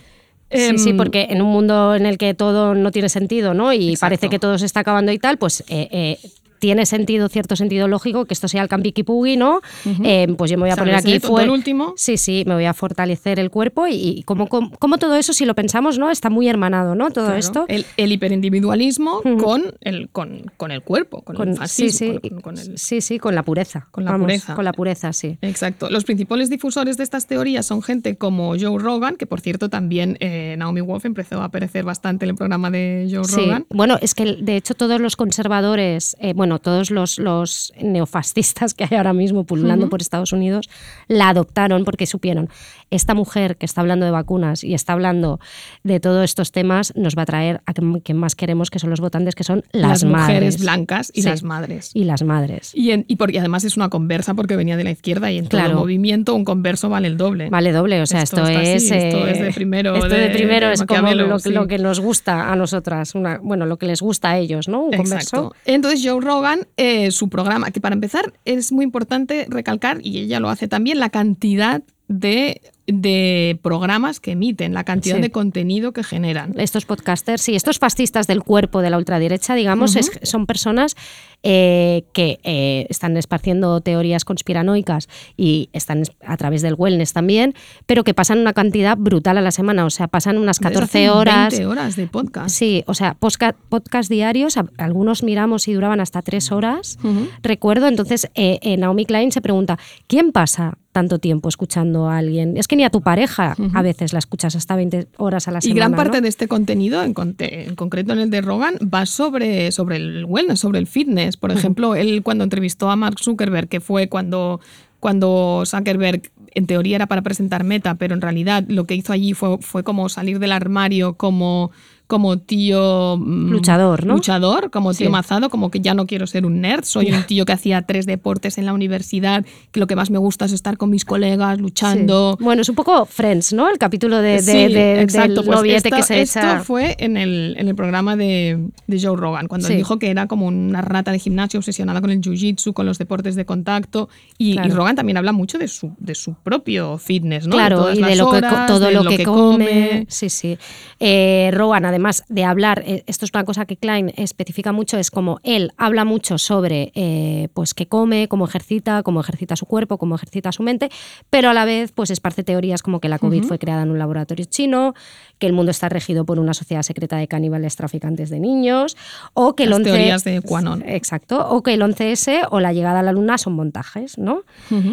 Em, sí, sí, porque en un mundo en el que todo no tiene sentido, ¿no? Y Exacto. parece que todo se está acabando y tal, pues eh, eh, tiene sentido, cierto sentido lógico que esto sea el Campi Kipugui, ¿no? Eh, pues yo me voy a poner aquí fue- el último. Sí, sí, me voy a fortalecer el cuerpo y, y como, como, como todo eso, si lo pensamos, ¿no? Está muy hermanado, ¿no? Todo Claro. esto. El, el hiperindividualismo con, el, con, con el cuerpo, con, el Con, sí, fascismo. sí, con- con el- sí, sí, con la pureza. Con la Vamos, pureza. Con la pureza, sí. Exacto. Los principales difusores de estas teorías son gente como Joe Rogan, que por cierto también eh, Naomi Wolf empezó a aparecer bastante en el programa de Joe Sí, Rogan. bueno, es que de hecho todos los conservadores, eh, bueno, todos los, los neofascistas que hay ahora mismo pululando por Estados Unidos, la adoptaron porque supieron, esta mujer que está hablando de vacunas y está hablando de todos estos temas, nos va a traer a quien quien más queremos, que son los votantes, que son las, Las mujeres madres. blancas y Sí, las madres. Y las madres. Y, en- y porque además es una conversa porque venía de la izquierda y en Claro. todo movimiento un converso vale el doble. Vale doble, o sea, esto, es. así, esto eh, es de primero Esto de- de, primero de es como lo, sí. lo que nos gusta a nosotras, una, bueno, lo que les gusta a ellos, ¿no? Un Exacto. converso. Entonces Joe Rogan, eh, su programa, que para empezar es muy importante recalcar, y ella lo hace también, la cantidad de, de programas que emiten, la cantidad Sí. de contenido que generan. estos podcasters, sí, estos fascistas del cuerpo de la ultraderecha, digamos, es- son personas eh, que eh, están esparciendo teorías conspiranoicas y están es- a través del wellness también, pero que pasan una cantidad brutal a la semana, o sea, pasan unas Desde 14 hace horas. 20 horas de podcast. Sí, o sea, posca- podcast diarios, algunos miramos y duraban hasta tres horas. Ujú. Recuerdo, entonces eh, eh, Naomi Klein se pregunta, ¿quién pasa tanto tiempo escuchando a alguien? Es que ni a tu pareja a veces la escuchas hasta 20 horas a la Y semana. gran parte ¿no? de este contenido, en, conte- en concreto en el de Rogan, va sobre, sobre el wellness, sobre el fitness. Por ejemplo, él cuando entrevistó a Mark Zuckerberg, que fue cuando, cuando Zuckerberg en teoría era para presentar Meta, pero en realidad lo que hizo allí fue, fue como salir del armario como, como tío... mm, Luchador, ¿no? Luchador, como tío Sí. mazado, como que ya no quiero ser un nerd, soy un tío que hacía tres deportes en la universidad, que lo que más me gusta es estar con mis colegas luchando. Sí. Bueno, es un poco Friends, ¿no? El capítulo de, de- Sí, de- exacto, del pues noviete esto, que se esto echa. fue en el, en el programa de, de Joe Rogan, cuando él dijo que era como una rata de gimnasio obsesionada con el jiu-jitsu, con los deportes de contacto. Y, Claro. y Rogan también habla mucho de su, de su propio fitness, ¿no? Claro, todas y de lo que horas, todo de lo, que, come. come. Sí, sí. Eh, Rowan, además de hablar, eh, esto es una cosa que Klein especifica mucho, es como él habla mucho sobre eh, pues qué come, cómo ejercita, cómo ejercita su cuerpo, cómo ejercita su mente, pero a la vez pues esparce teorías como que la COVID fue creada en un laboratorio chino, que el mundo está regido por una sociedad secreta de caníbales traficantes de niños, o que el Las 11 teorías de Quanon. Exacto, o que el 11S o la llegada a la luna son montajes, ¿no?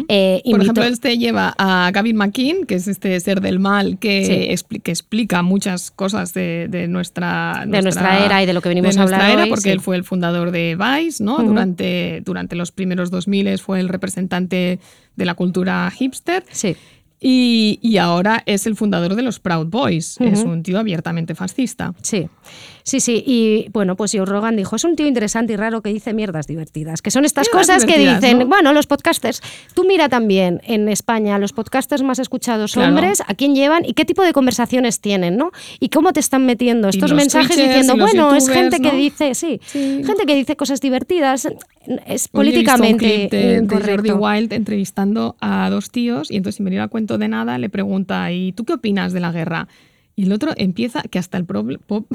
Eh, Por ejemplo, él te lleva a Gavin McKean, que es este ser del mal que, Sí. expli- que explica muchas cosas de, de nuestra, De nuestra era y de lo que venimos de a nuestra hablar era, hoy, porque sí. él fue el fundador de Vice, ¿no? Durante, durante los primeros 2000 fue el representante de la cultura hipster. Sí. Y, y ahora es el fundador de los Proud Boys. Es un tío abiertamente fascista. Sí, sí, sí. Y bueno, pues Joe Rogan dijo, es un tío interesante y raro que dice mierdas divertidas, que son estas Mierdas cosas que dicen, ¿no? bueno, los podcasters, tú mira también en España los podcasters más escuchados Claro. hombres, a quién llevan y qué tipo de conversaciones tienen, ¿no? Y cómo te están metiendo estos mensajes diciendo, bueno, es gente que dice, sí, Sí. gente que dice cosas divertidas, es Hoy políticamente de, de Jordi. Wild entrevistando a dos tíos y entonces sin venir a cuento de nada le pregunta ¿y tú qué opinas de la guerra? Y el otro empieza que hasta el prob- po-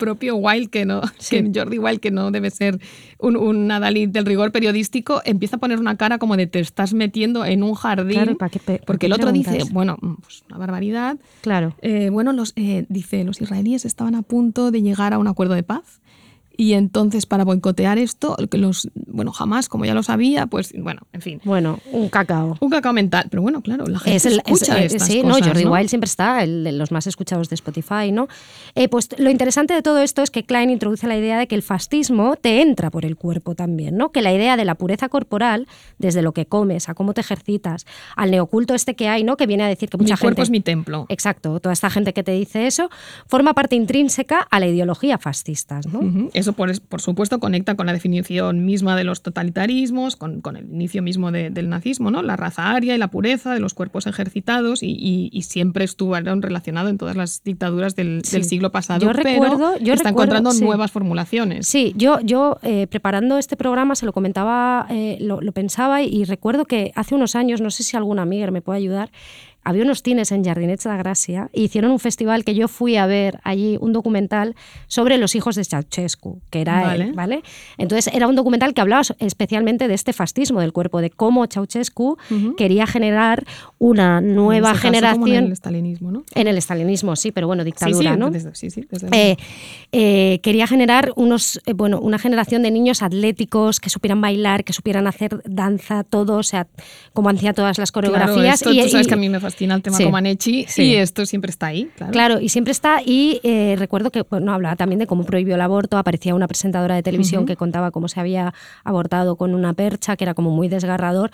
propio Wild que no (laughs) Sí. que Jordi Wild que no debe ser un, un adalid del rigor periodístico empieza a poner una cara como de te estás metiendo en un jardín Claro, ¿para qué para porque qué el otro dice bueno pues una barbaridad Claro. eh, bueno, los, eh, dice, los israelíes estaban a punto de llegar a un acuerdo de paz y entonces para boicotear esto, los bueno, jamás, como ya lo sabía, pues bueno, en fin. Bueno, un cacao. Un cacao mental, pero bueno, claro, la gente Es el, es- escucha eh, estas sí, cosas, no, Jordi ¿no? Wild siempre está, el de los más escuchados de Spotify, ¿no? Eh, pues lo interesante de todo esto es que Klein introduce la idea de que el fascismo te entra por el cuerpo también, ¿no? Que la idea de la pureza corporal, desde lo que comes, a cómo te ejercitas, al neoculto este que hay, ¿no? Que viene a decir que Mi mucha cuerpo gente... es mi templo. Exacto, toda esta gente que te dice eso forma parte intrínseca a la ideología fascista, ¿no? Eso, por, por supuesto, conecta con la definición misma de los totalitarismos, con, con el inicio mismo de- del nazismo, ¿no? La raza aria y la pureza de los cuerpos ejercitados, y, y- y siempre estuvieron relacionados en todas las dictaduras del, Sí. del siglo pasado, Yo pero recuerdo- yo está recuerdo, encontrando sí. nuevas formulaciones. Sí, yo, yo eh, preparando este programa se lo comentaba, eh, lo, lo pensaba y recuerdo que hace unos años, no sé si algún amigo me puede ayudar, había unos cines en Jardinets de Gracia y hicieron un festival que yo fui a ver allí, un documental sobre los hijos de Ceausescu, que era Vale. él, ¿vale? Entonces era un documental que hablaba especialmente de este fascismo del cuerpo, de cómo Ceausescu quería generar una nueva En ese caso, como generación en el estalinismo, ¿no? en el estalinismo, sí, pero bueno, dictadura, sí, ¿no? desde- sí, sí, desde Eh, eh, quería generar unos, eh, bueno, una generación de niños atléticos que supieran bailar, que supieran hacer danza, todo, o sea, como hacía todas las Claro, coreografías. esto, y, tú sabes y- que a mí me fascina el tema Sí. Comaneci Sí. y esto siempre está ahí, claro. Claro, y siempre está. Y eh, recuerdo que bueno, hablaba también de cómo prohibió el aborto. Aparecía una presentadora de televisión que contaba cómo se había abortado con una percha, que era como muy desgarrador.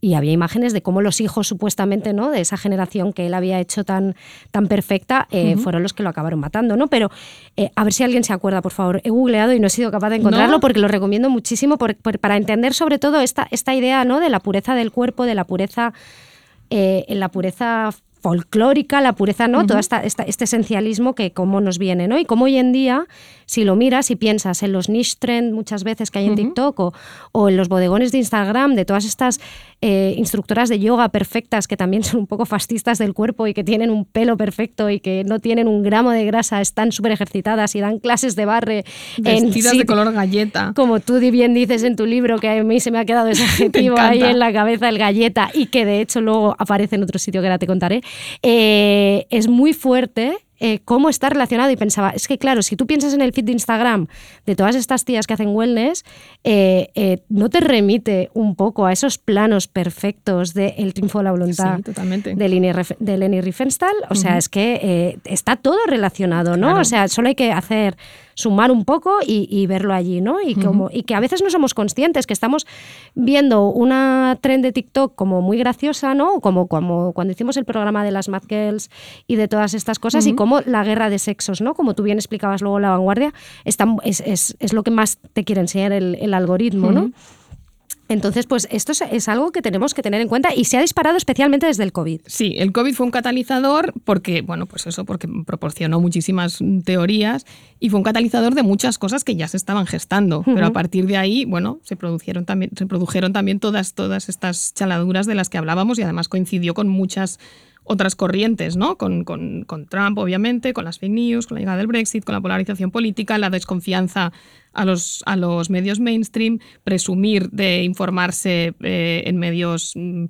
Y había imágenes de cómo los hijos, supuestamente, ¿no? De esa generación que él había hecho tan, tan perfecta, eh, fueron los que lo acabaron matando, ¿no? Pero eh, a ver si alguien se acuerda, por favor. He googleado y no he sido capaz de encontrarlo ¿No? porque lo recomiendo muchísimo por- por- para entender sobre todo esta, esta idea, ¿no? De la pureza del cuerpo, de la pureza eh, en la pureza folclórica, la pureza, ¿no? Todo esta, esta- este esencialismo que cómo nos viene, ¿no? Y cómo hoy en día, si lo miras y piensas en los niche trend muchas veces que hay en. TikTok o, o en los bodegones de Instagram de todas estas eh, instructoras de yoga perfectas que también son un poco fascistas del cuerpo y que tienen un pelo perfecto y que no tienen un gramo de grasa, están súper ejercitadas y dan clases de barre en Vestidas de color galleta. como tú bien dices en tu libro, que a mí se me ha quedado ese (laughs) adjetivo ahí en la cabeza, el galleta, y que de hecho luego aparece en otro sitio que ahora te contaré, eh, es muy fuerte. Eh, cómo está relacionado y pensaba, es que claro, si tú piensas en el feed de Instagram de todas estas tías que hacen wellness, eh, eh, ¿no te remite un poco a esos planos perfectos de El triunfo de la voluntad Sí, totalmente. de Leni, de Leni Riefenstahl? O sea, es que está todo relacionado, ¿no? Claro. O sea, solo hay que hacer sumar un poco y, y verlo allí, ¿no? Y, como, y que a veces no somos conscientes, que estamos viendo una trend de TikTok como muy graciosa, ¿no? Como, como cuando hicimos el programa de las Mad Girls y de todas estas cosas, y Ujú. La guerra de sexos, ¿no? Como tú bien explicabas luego en La Vanguardia, está, es, es- es lo que más te quiere enseñar el, el algoritmo, ¿no? Entonces, pues esto es, es algo que tenemos que tener en cuenta y se ha disparado especialmente desde el COVID. Sí, el COVID fue un catalizador porque, bueno, pues eso, porque proporcionó muchísimas teorías y fue un catalizador de muchas cosas que ya se estaban gestando. Pero a partir de ahí, bueno, se produjeron también, se produjeron también todas, todas estas chaladuras de las que hablábamos y además coincidió con muchas otras corrientes, ¿no? Con, con- con Trump, obviamente, con las fake news, con la llegada del Brexit, con la polarización política, la desconfianza a los, a los medios mainstream, presumir de informarse eh, en medios mm,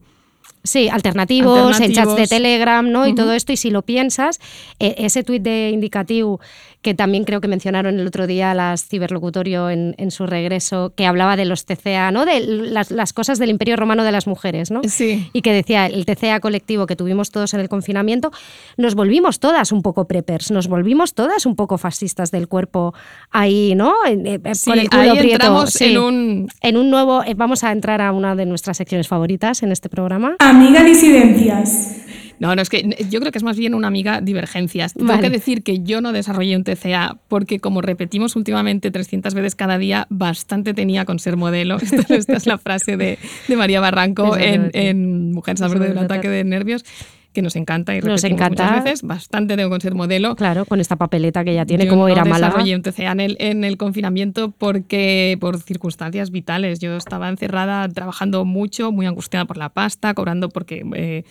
Sí, alternativos, en chats de. Telegram, ¿no? Y todo esto. Y si lo piensas, eh, ese tuit de indicativo que también creo que mencionaron el otro día las ciberlocutorio en, en su regreso, que hablaba de los TCA, ¿no? De las, las cosas del Imperio Romano de las mujeres, ¿no? Sí. Y que decía el TCA colectivo que tuvimos todos en el confinamiento, nos volvimos todas un poco preppers, nos volvimos todas un poco fascistas del cuerpo ahí, ¿no? Eh, eh, Sí, con el culo ahí prieto. entramos sí. en un En un nuevo, eh, vamos a entrar a una de nuestras secciones favoritas en este programa. Amiga disidencias. No, no, es que yo creo que es más bien una amiga divergencias. Tengo que decir que yo no desarrollé un TCA porque, como repetimos últimamente 300 veces cada día, bastante tenía con ser modelo. (laughs) Esta, esta es la frase de, de María Barranco en, en Mujeres al Es borde de un verdad. ataque de nervios, que nos encanta y Nos repetimos encanta. muchas veces. Bastante tengo con ser modelo. Claro, con esta papeleta que ya tiene, Yo como no ir a Málaga. desarrollé un TCA en el, en el confinamiento porque por circunstancias vitales. Yo estaba encerrada trabajando mucho, muy angustiada por la pasta, cobrando porque eh,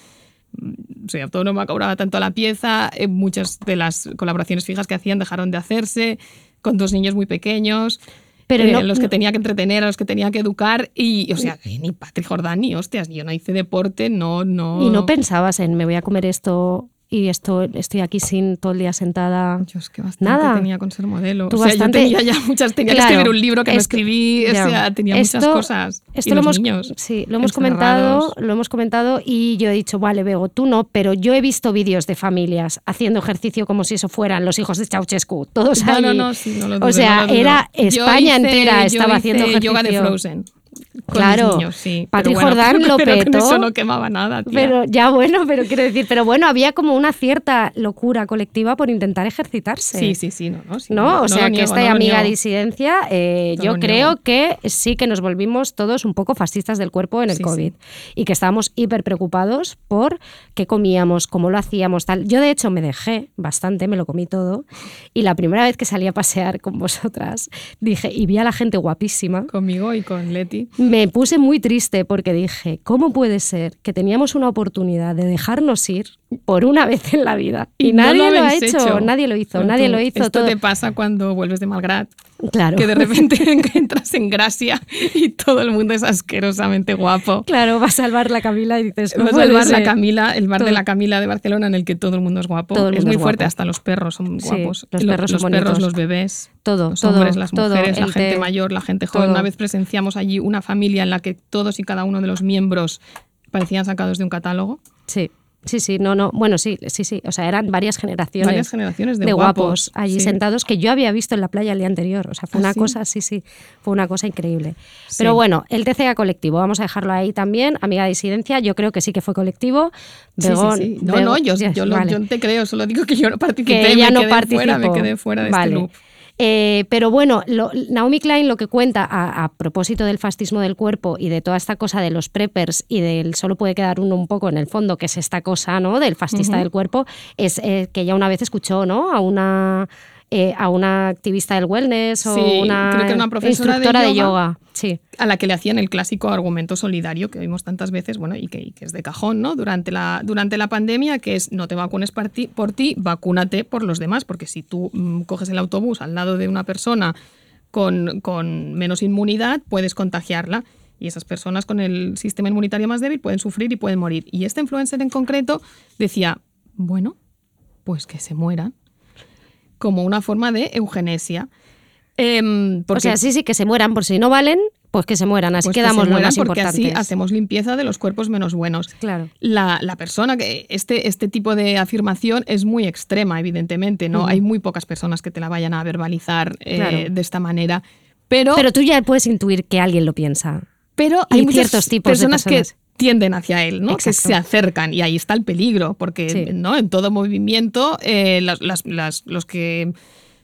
soy autónoma, cobraba tanto la pieza. eh, muchas de las colaboraciones fijas que hacían dejaron de hacerse con dos niños muy pequeños. Pero eh, no- los que no- tenía que entretener, a los que tenía que educar, y, o sea, ni Patrick Jordán ni hostias, yo no hice deporte, no, no. Y no pensabas en me voy a comer esto y esto, estoy aquí sin todo el día sentada. Yo es que bastante Nada. tenía con ser modelo. Tú o sea, bastante- yo tenía ya muchas, tenía Claro, que escribir un libro que no esto- escribí, o ya. sea, tenía muchas Esto- cosas. Esto y lo los hemos, niños sí, lo hemos comentado, lo hemos comentado y yo he dicho, vale, Bego, tú no, pero yo he visto vídeos de familias haciendo ejercicio como si eso fueran los hijos de Ceausescu, todos No, allí. no, no, sí, no lo o dudo, sea, no lo dudo. era España hice- entera estaba haciendo hice ejercicio. yoga de Frozen. Con Claro. mis niños, sí. Patrick bueno, Jordán (laughs) lo pero petó. eso no quemaba nada, tía. Pero ya bueno, pero quiero decir, pero bueno, había como una cierta locura colectiva por intentar ejercitarse. Sí, sí, sí, no, no, sí, ¿no? no o sea, que niego, esta amiga disidencia, eh, yo creo niego. que sí que nos volvimos todos un poco fascistas del cuerpo en el Sí, COVID y que estábamos hiper preocupados por qué comíamos, cómo lo hacíamos, tal. Yo de hecho me dejé bastante, me lo comí todo y la primera vez que salí a pasear con vosotras dije y vi a la gente guapísima. Conmigo y con Leti. Me puse muy triste porque dije, ¿cómo puede ser que teníamos una oportunidad de dejarnos ir por una vez en la vida y, no nadie lo, ha hecho, nadie lo hizo, nadie tú, lo hizo. Esto todo. te pasa cuando vuelves de Malgrat. Claro. Que de (laughs) repente (laughs) entras en gracia y todo el mundo es asquerosamente guapo. Claro, va a salvar la Camila y dices, ¿cómo Vas puede al bar La? Camila, el bar de la Camila de Barcelona en el que todo el mundo es guapo. Todo el es mundo muy es fuerte, guapo. hasta los perros son Sí, guapos. los Lo- perros son perros, bonitos. los bebés, Todo, los todo, hombres, las todo, mujeres, la gente té, mayor, la gente joven. Una vez presenciamos allí una familia en la que todos y cada uno de los miembros parecían sacados de un catálogo. Sí. Sí, sí, no, no. Bueno, sí, sí, sí. O sea, eran varias generaciones. Varias generaciones de guapos, guapos, allí sí. sentados que yo había visto en la playa el día anterior. O sea, fue ¿Ah, una sí? cosa, sí, sí. Fue una cosa increíble. Sí. Pero bueno, el TCA colectivo, vamos a dejarlo ahí también. Amiga de disidencia, yo creo que sí que fue colectivo. Sí, sí, Begón- sí. No, no, yo, Yes, yo, lo- vale. yo te creo, solo digo que yo no participé, que ella me no quedé participó. fuera, me quedé fuera de Vale. este loop. Eh, pero bueno, lo- Naomi Klein lo que cuenta a, a propósito del fascismo del cuerpo y de toda esta cosa de los preppers y del solo puede quedar uno un poco en el fondo, que es esta cosa ¿no? del fascista del cuerpo, es eh, que ella una vez escuchó ¿no? a una eh, a una activista del wellness o Sí, una, creo que una profesora de instructora de yoga. yoga. Sí. a la que le hacían el clásico argumento solidario que oímos tantas veces, bueno, y que, y que es de cajón, ¿no? Durante la, durante la pandemia, que es no te vacunes por ti, por ti, vacúnate por los demás, porque si tú mm, coges el autobús al lado de una persona con, con menos inmunidad, puedes contagiarla. Y esas personas con el sistema inmunitario más débil pueden sufrir y pueden morir. Y este influencer en concreto decía, bueno, pues que se mueran, como una forma de eugenesia. Em, O sea, sí, sí, que se mueran por si no valen, pues que se mueran. Así pues que quedamos se lo más porque así hacemos limpieza de los cuerpos menos buenos. Claro. La, la persona que este, este tipo de afirmación es muy extrema, evidentemente, ¿no? Hay muy pocas personas que te la vayan a verbalizar eh, Claro. de esta manera. Pero, Pero tú ya puedes intuir que alguien lo piensa. pero hay ciertos tipos de personas. que tienden hacia él, ¿no? Exacto. se acercan y ahí está el peligro, porque Sí. ¿no? en todo movimiento eh, las- las- las- los que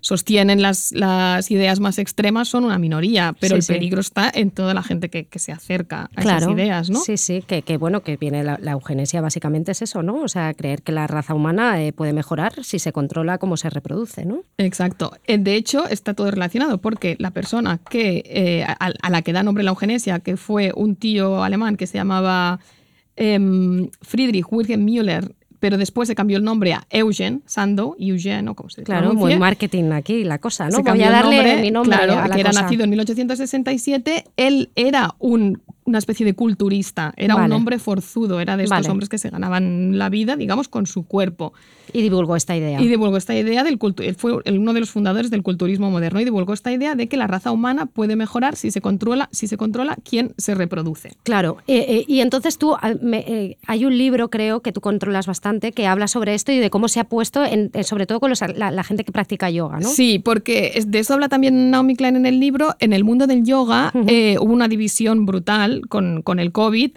sostienen las, las ideas más extremas son una minoría, pero Sí, el sí. peligro está en toda la gente que, que se acerca a claro. esas ideas, ¿no? Sí, sí, que, que bueno, que viene la, la eugenesia básicamente es eso, ¿no? O sea, creer que la raza humana eh, puede mejorar si se controla cómo se reproduce, ¿no? Exacto. Eh, De hecho, está todo relacionado porque la persona que eh, a, a la que da nombre la eugenesia, que fue un tío alemán que se llamaba em, Friedrich Wilhelm Müller, pero después se cambió el nombre a Eugen Sandow, Eugen, o como se Claro, pronuncie. muy marketing aquí la cosa, ¿no? Se Voy cambió a darle nombre, mi nombre claro, a la que era nacido en 1867. Él era un- una especie de culturista, era un Vale. hombre forzudo, era de estos Vale. hombres que se ganaban la vida, digamos, con su cuerpo. Y divulgó esta idea. Y divulgó esta idea del fue uno de los fundadores del culturismo moderno y divulgó esta idea de que la raza humana puede mejorar si se controla, si se controla quién se reproduce. Claro, eh, eh, y entonces tú, me- eh, hay un libro, creo, que tú controlas bastante, que habla sobre esto y de cómo se ha puesto, en- sobre todo con los- la, la gente que practica yoga, ¿no? Sí, porque de eso habla también Naomi Klein en el libro. En el mundo del yoga eh, hubo una división brutal con, con el COVID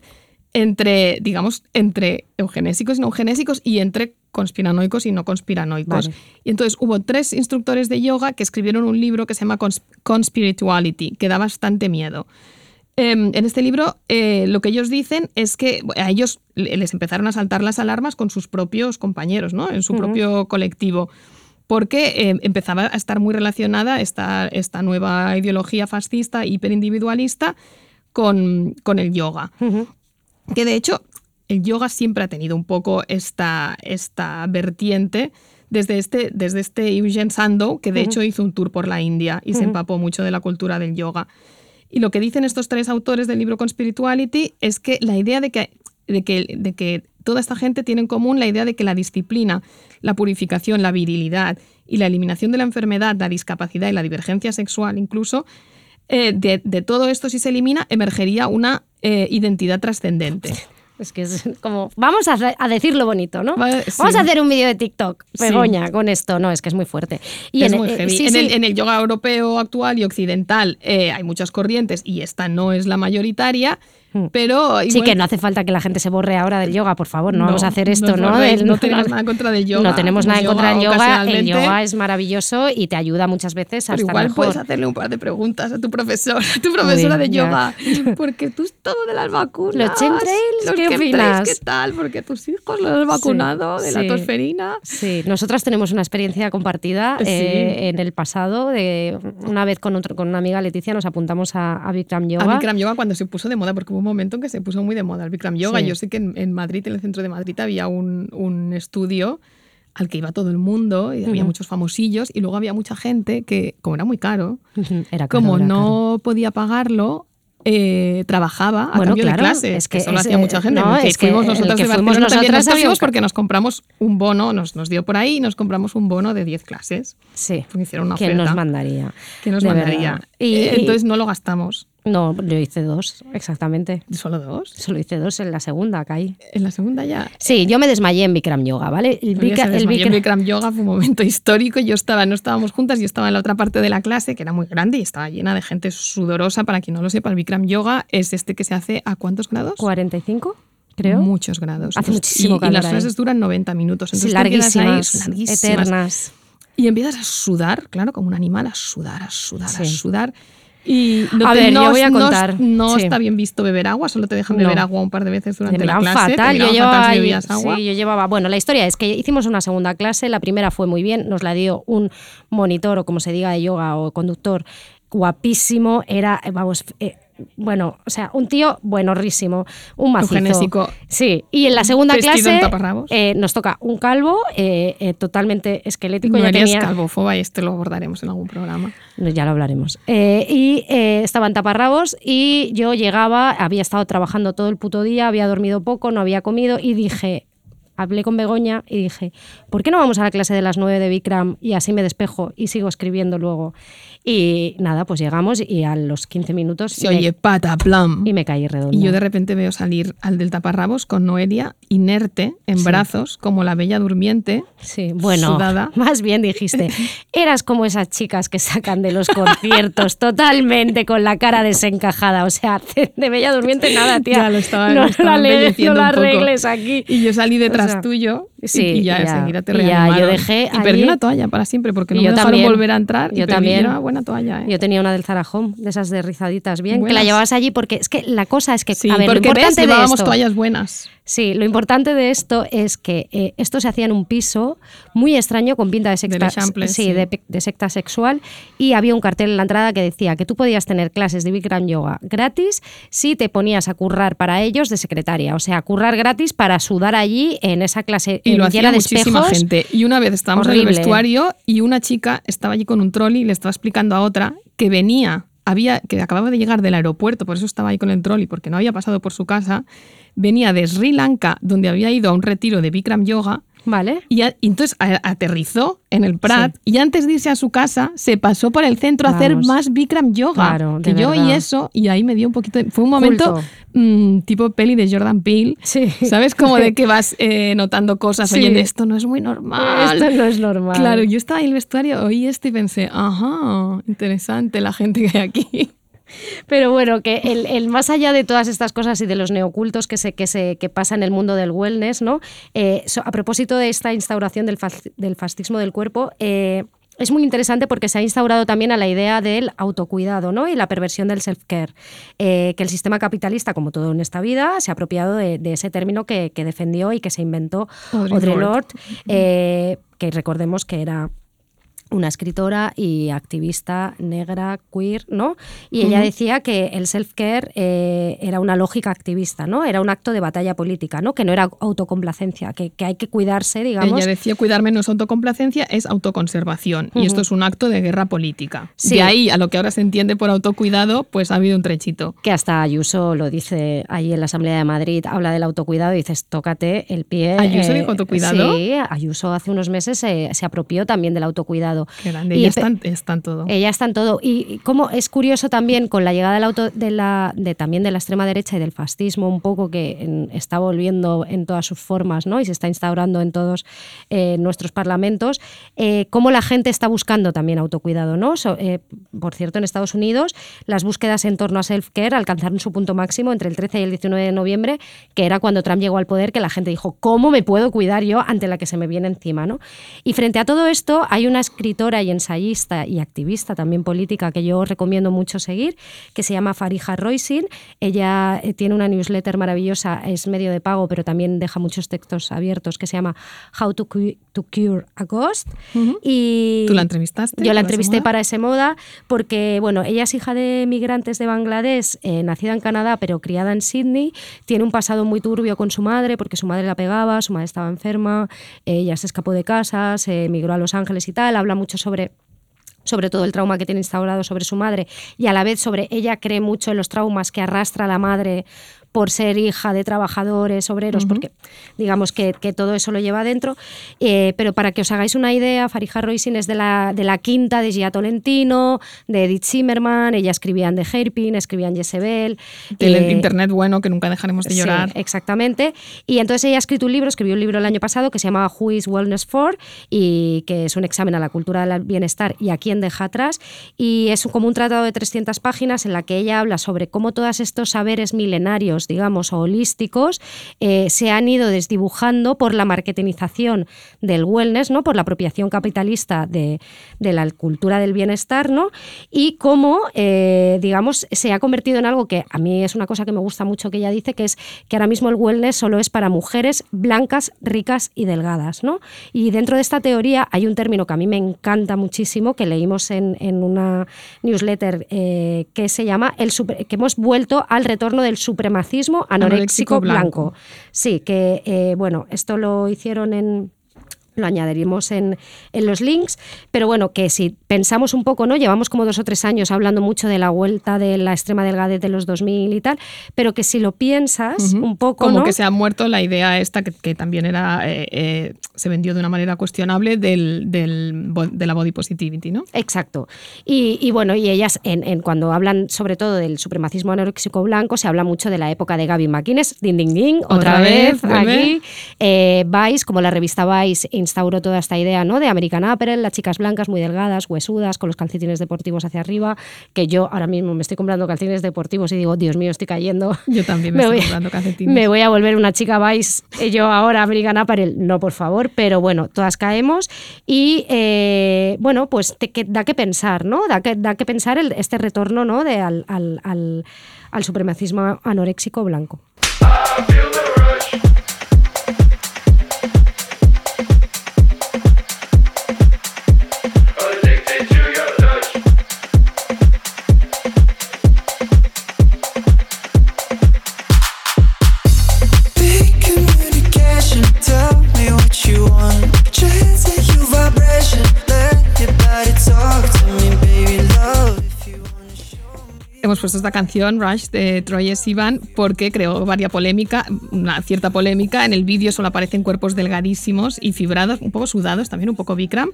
entre, digamos, entre eugenésicos y no eugenésicos y entre conspiranoicos y no conspiranoicos. Vale. Y entonces hubo tres instructores de yoga que escribieron un libro que se llama Cons- Conspirituality, que da bastante miedo. Em, en este libro eh, lo que ellos dicen es que a ellos le- les empezaron a saltar las alarmas con sus propios compañeros, ¿no? en su propio colectivo, porque eh, empezaba a estar muy relacionada esta, esta nueva ideología fascista, hiperindividualista, con, con el yoga. Que de hecho el yoga siempre ha tenido un poco esta, esta vertiente desde este, desde este Eugen Sandow, que de hecho hizo un tour por la India y se empapó mucho de la cultura del yoga. Y lo que dicen estos tres autores del libro Conspirituality es que la idea de que de que, de que toda esta gente tiene en común la idea de que la disciplina, la purificación, la virilidad y la eliminación de la enfermedad, la discapacidad y la divergencia sexual incluso, eh, de, de todo esto si se elimina, emergería una eh, identidad trascendente. (laughs) Es que es como, vamos a, a decirlo bonito, ¿no? Va- Vamos a hacer un vídeo de TikTok, Sí. Begoña, con esto. No, es que es muy fuerte. Y es en- muy eh, heavy. sí, en, sí. El, en el yoga europeo actual y occidental eh, hay muchas corrientes y esta no es la mayoritaria, pero... Sí, que no hace falta que la gente se borre ahora del yoga, por favor, no, No, vamos a hacer esto, ¿no? borréis, no tenemos (laughs) nada contra del yoga, No tenemos nada en contra del yoga. El yoga es maravilloso y te ayuda muchas veces a Pero estar igual mejor. puedes hacerle un par de preguntas a tu profesor, a tu profesora de ya. yoga. (laughs) Porque tú es todo de las vacunas. Los chemtrails, ¿qué opinas? ¿Qué tal? Porque tus hijos los has vacunado de la tosferina. Sí, nosotras tenemos una experiencia compartida Sí. eh, en el pasado. De una vez con, otro, con una amiga Leticia nos apuntamos a, a Bikram Yoga. A Bikram Yoga cuando se puso de moda, porque hubo un momento en que se puso muy de moda el Bikram Yoga. Sí. Yo sé que en, en Madrid, en el centro de Madrid, había un, un estudio al que iba todo el mundo y había Ujú. muchos famosillos y luego había mucha gente que, como era muy caro, Era caro, como era no podía pagarlo, eh, trabajaba a Bueno, cambio claro, de clases. es que solo es, hacía mucha gente. no, que es que fuimos el nosotras que de fuimos Barcelona también nos un- porque nos compramos un bono, nos, nos dio por ahí y nos compramos un bono de 10 clases. Sí. Porque hicieron una ¿Quién oferta. nos mandaría? ¿Quién nos De mandaría? Y- Eh, y- entonces no lo gastamos. No, yo hice dos, exactamente. ¿Solo dos? Solo hice dos en la segunda, caí. En la segunda ya. Sí, yo me desmayé en Bikram Yoga, ¿vale? El, en Bikra- Bikram Yoga fue un momento histórico. Yo estaba, no estábamos juntas, yo estaba en la otra parte de la clase, que era muy grande y estaba llena de gente sudorosa. Para quien no lo sepa, el Bikram Yoga es este que se hace a cuántos grados? 45, creo. Muchos grados. Hace muchísimo y, y calor las ahí. clases duran 90 minutos. Entonces te quedas ahí, larguísimas, eternas. Y empiezas a sudar, claro, como un animal, a sudar, a sudar, a sudar. Y no A ver, no- voy a contar. No, Sí. está bien visto beber agua, solo te dejan No. beber agua un par de veces durante Te la clase. fatal. Yo llevaba, fatal si agua. sí, yo llevaba. Bueno, la historia es que hicimos una segunda clase. La primera fue muy bien. Nos la dio un monitor o como se diga de yoga o conductor guapísimo. Era, vamos, eh, bueno, o sea, un tío buenorrísimo, un macizo. Sí. Y en la segunda clase eh, nos toca un calvo eh, eh, totalmente esquelético. No ya eres tenía, calvofoba y esto lo abordaremos en algún programa. no, Ya lo hablaremos. Eh, y estaba en taparrabos y yo llegaba, había estado trabajando todo el puto día, había dormido poco, no había comido y dije, hablé con Begoña y dije, ¿por qué no vamos a la clase de las 9 de Bikram y así me despejo y sigo escribiendo luego? Y nada, pues llegamos y a los 15 minutos Se me- oye pataplam. y me caí redonda. Y yo de repente veo salir al del taparrabos con Noelia inerte en Sí. brazos, como la bella durmiente. Sí, bueno, Sudada. (laughs) más bien dijiste, (laughs) eras como esas chicas que sacan de los conciertos (laughs) totalmente con la cara desencajada, o sea, de bella durmiente nada, tía. Ya lo estaba, no, lo estaba la, le- no la arregles aquí. Y yo salí detrás Sea, tuyo sí, y, ya, ya, te y ya, yo dejé Y perdí una toalla para siempre porque no Y me dejaron también. volver a entrar. y Yo perdí- también. Era buena toalla, ¿eh? Yo tenía una del Zara Home, de esas de rizaditas bien, que la Buenas. llevabas allí porque es que la cosa es que, Sí, a ver, lo porque ves, importante de llevábamos esto, toallas buenas. Sí, lo importante de esto es que eh, esto se hacía en un piso muy extraño con pinta de secta, L'Eixample, sí, sí. De, de secta sexual y había un cartel en la entrada que decía que tú podías tener clases de Bikram Yoga gratis si te ponías a currar para ellos de secretaria, o sea, currar gratis para sudar allí en esa clase Y lo hacía de muchísima espejos. gente. Y una vez estábamos en el vestuario y una chica estaba allí con un trolley y le estaba explicando a otra que venía, había, que acababa de llegar del aeropuerto, por eso estaba ahí con el trolley, porque no había pasado por su casa, venía de Sri Lanka, donde había ido a un retiro de Bikram Yoga. Vale. Y, a- y entonces a- aterrizó en el Prat y antes de irse a su casa se pasó por el centro a hacer más Bikram Yoga. Claro, que yo y verdad. eso, y ahí me dio un poquito. de- fue un momento mm, tipo peli de Jordan Peele. Sí. ¿Sabes? (laughs) Como de que vas eh, notando cosas, Sí. oye, esto no es muy normal. Esto no es normal. Claro, yo estaba en el vestuario, oí esto y pensé, ajá, interesante la gente que hay aquí. Pero bueno, que el, el más allá de todas estas cosas y de los neocultos que se, que se que pasa en el mundo del wellness, ¿no? Eh, so- a propósito de esta instauración del, fas- del fascismo del cuerpo, eh, es muy interesante porque se ha instaurado también a la idea del autocuidado ¿no? y la perversión del self-care. Eh, que el sistema capitalista, como todo en esta vida, se ha apropiado de, de ese término que, que defendió y que se inventó Audre Lorde. Lorde, eh, que recordemos que era una escritora y activista negra, queer, ¿no? Y ella decía que el self-care eh, era una lógica activista, ¿no? Era un acto de batalla política, ¿no? Que no era autocomplacencia, que, que hay que cuidarse, digamos. Ella decía cuidarme no es autocomplacencia, es autoconservación. Y esto es un acto de guerra política. Sí. De ahí a lo que ahora se entiende por autocuidado, pues ha habido un trechito. que hasta Ayuso lo dice ahí en la Asamblea de Madrid, habla del autocuidado y dices, tócate el pie. eh, ¿Ayuso dijo autocuidado? Sí, Ayuso hace unos meses se, se apropió también del autocuidado. Qué grande. Y Ella empe- está, en- está en todo. Ella está en todo. Y y como es curioso también con la llegada del auto, de la, de, también de la extrema derecha y del fascismo, un poco que en- está volviendo en todas sus formas ¿no? y se está instaurando en todos eh, nuestros parlamentos, eh, cómo la gente está buscando también autocuidado. ¿no? So- eh, por cierto, en Estados Unidos, las búsquedas en torno a self-care alcanzaron su punto máximo entre el 13 y el 19 de noviembre, que era cuando Trump llegó al poder, que la gente dijo, ¿cómo me puedo cuidar yo ante la que se me viene encima? ¿no? Y frente a todo esto, hay una escritora y ensayista y activista también política que yo recomiendo mucho seguir, que se llama Farija Roisin. Ella eh, tiene una newsletter maravillosa, es medio de pago, pero también deja muchos textos abiertos, que se llama How to, Cu- to Cure a Ghost. y ¿Tú la entrevistaste Yo la entrevisté para ese moda porque, bueno, ella es hija de migrantes de Bangladesh, eh, nacida en Canadá, pero criada en Sydney. Tiene un pasado muy turbio con su madre porque su madre la pegaba, su madre estaba enferma, ella se escapó de casa, se emigró a Los Ángeles y tal. Habla mucho sobre sobre todo el trauma que tiene instaurado sobre su madre y a la vez sobre ella cree mucho en los traumas que arrastra la madre por ser hija de trabajadores, obreros, porque digamos que, que todo eso lo lleva adentro. Eh, pero para que os hagáis una idea, Farija Roisin es de la, de la quinta de Gia Tolentino, de Edith Zimmerman, ella escribía en The Hairpin, escribía en Jezebel. Del eh, internet bueno que nunca dejaremos de Sí, llorar. exactamente. Y entonces ella ha escrito un libro, escribió un libro el año pasado que se llama Who is Wellness For y que es un examen a la cultura del bienestar y a quién deja atrás. Y es como un tratado de 300 páginas en la que ella habla sobre cómo todos estos saberes milenarios, digamos, holísticos, eh, se han ido desdibujando por la marketingización del wellness, ¿no? por la apropiación capitalista de, de la cultura del bienestar, ¿no? y cómo, eh, digamos, se ha convertido en algo que a mí es una cosa que me gusta mucho que ella dice, que es que ahora mismo el wellness solo es para mujeres blancas, ricas y delgadas. ¿no? Y dentro de esta teoría hay un término que a mí me encanta muchísimo, que leímos en, en una newsletter eh, que se llama, el que hemos vuelto al retorno del supremacismo anoréxico, Anoréxico blanco. blanco. Sí, que eh, bueno, esto lo hicieron en lo añadiremos en, en los links, pero bueno, que si pensamos un poco, ¿no? Llevamos como dos o tres años hablando mucho de la vuelta de la extrema delgadez de los 2000 y tal, pero que si lo piensas un poco, Como ¿no? que se ha muerto la idea esta, que, que también era eh, eh, se vendió de una manera cuestionable del, del de la body positivity, ¿no? Exacto. Y, y bueno, y ellas, en, en cuando hablan sobre todo del supremacismo anoréxico blanco, se habla mucho de la época de Gaby McInnes, ding, ding, ding, otra, Otra vez, vez, aquí. Eh, Vice, como la revista Vice, instauró toda esta idea ¿no? de American Apparel, las chicas blancas muy delgadas, huesudas, con los calcetines deportivos hacia arriba, que yo ahora mismo me estoy comprando calcetines deportivos y digo, Dios mío, estoy cayendo. Yo también (laughs) me, estoy voy, comprando calcetines. me voy a volver una chica Vice, eh, yo ahora American Apparel, no, por favor, pero bueno, todas caemos y eh, bueno, pues te, que, da que pensar, ¿no? Da que, da que pensar el- este retorno, ¿no? De al, al, al, al supremacismo anoréxico blanco. Hemos puesto esta canción, Rush, de Troye Sivan, porque creó varias polémica, una cierta polémica. En el vídeo solo aparecen cuerpos delgadísimos y fibrados, un poco sudados, también un poco Bikram.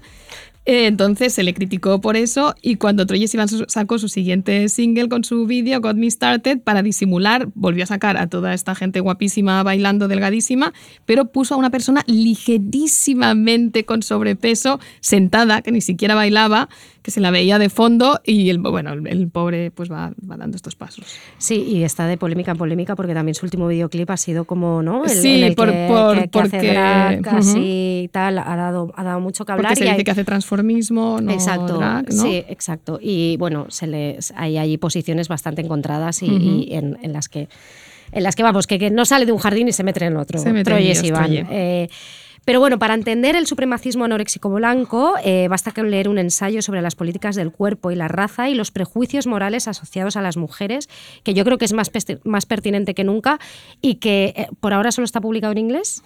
Eh, Entonces se le criticó por eso y cuando Troye Sivan sacó su siguiente single con su vídeo, Got Me Started, para disimular, volvió a sacar a toda esta gente guapísima bailando delgadísima, pero puso a una persona ligerísimamente con sobrepeso sentada, que ni siquiera bailaba, que se la veía de fondo y el, bueno, el, el pobre pues va, va dando estos pasos. Sí, y está de polémica en polémica porque también su último videoclip ha sido como, ¿no? El, Sí, en el por- que, por- que- que hace porque- drag, ujú. así y tal, ha dado, ha dado mucho que hablar. Porque se y dice hay- que hace transformismo, no exacto, drag, ¿no? sí, exacto. Y bueno, se les, hay allí posiciones bastante encontradas y, Ujú. y en, en las que en las que vamos, que, que no sale de un jardín y se mete en otro. Se mete Troyes líos, Iván. Troye. Eh, Pero bueno, para entender el supremacismo anoréxico blanco, eh, basta con leer un ensayo sobre las políticas del cuerpo y la raza y los prejuicios morales asociados a las mujeres, que yo creo que es más, más pertinente que nunca y que eh, por ahora solo está publicado en inglés.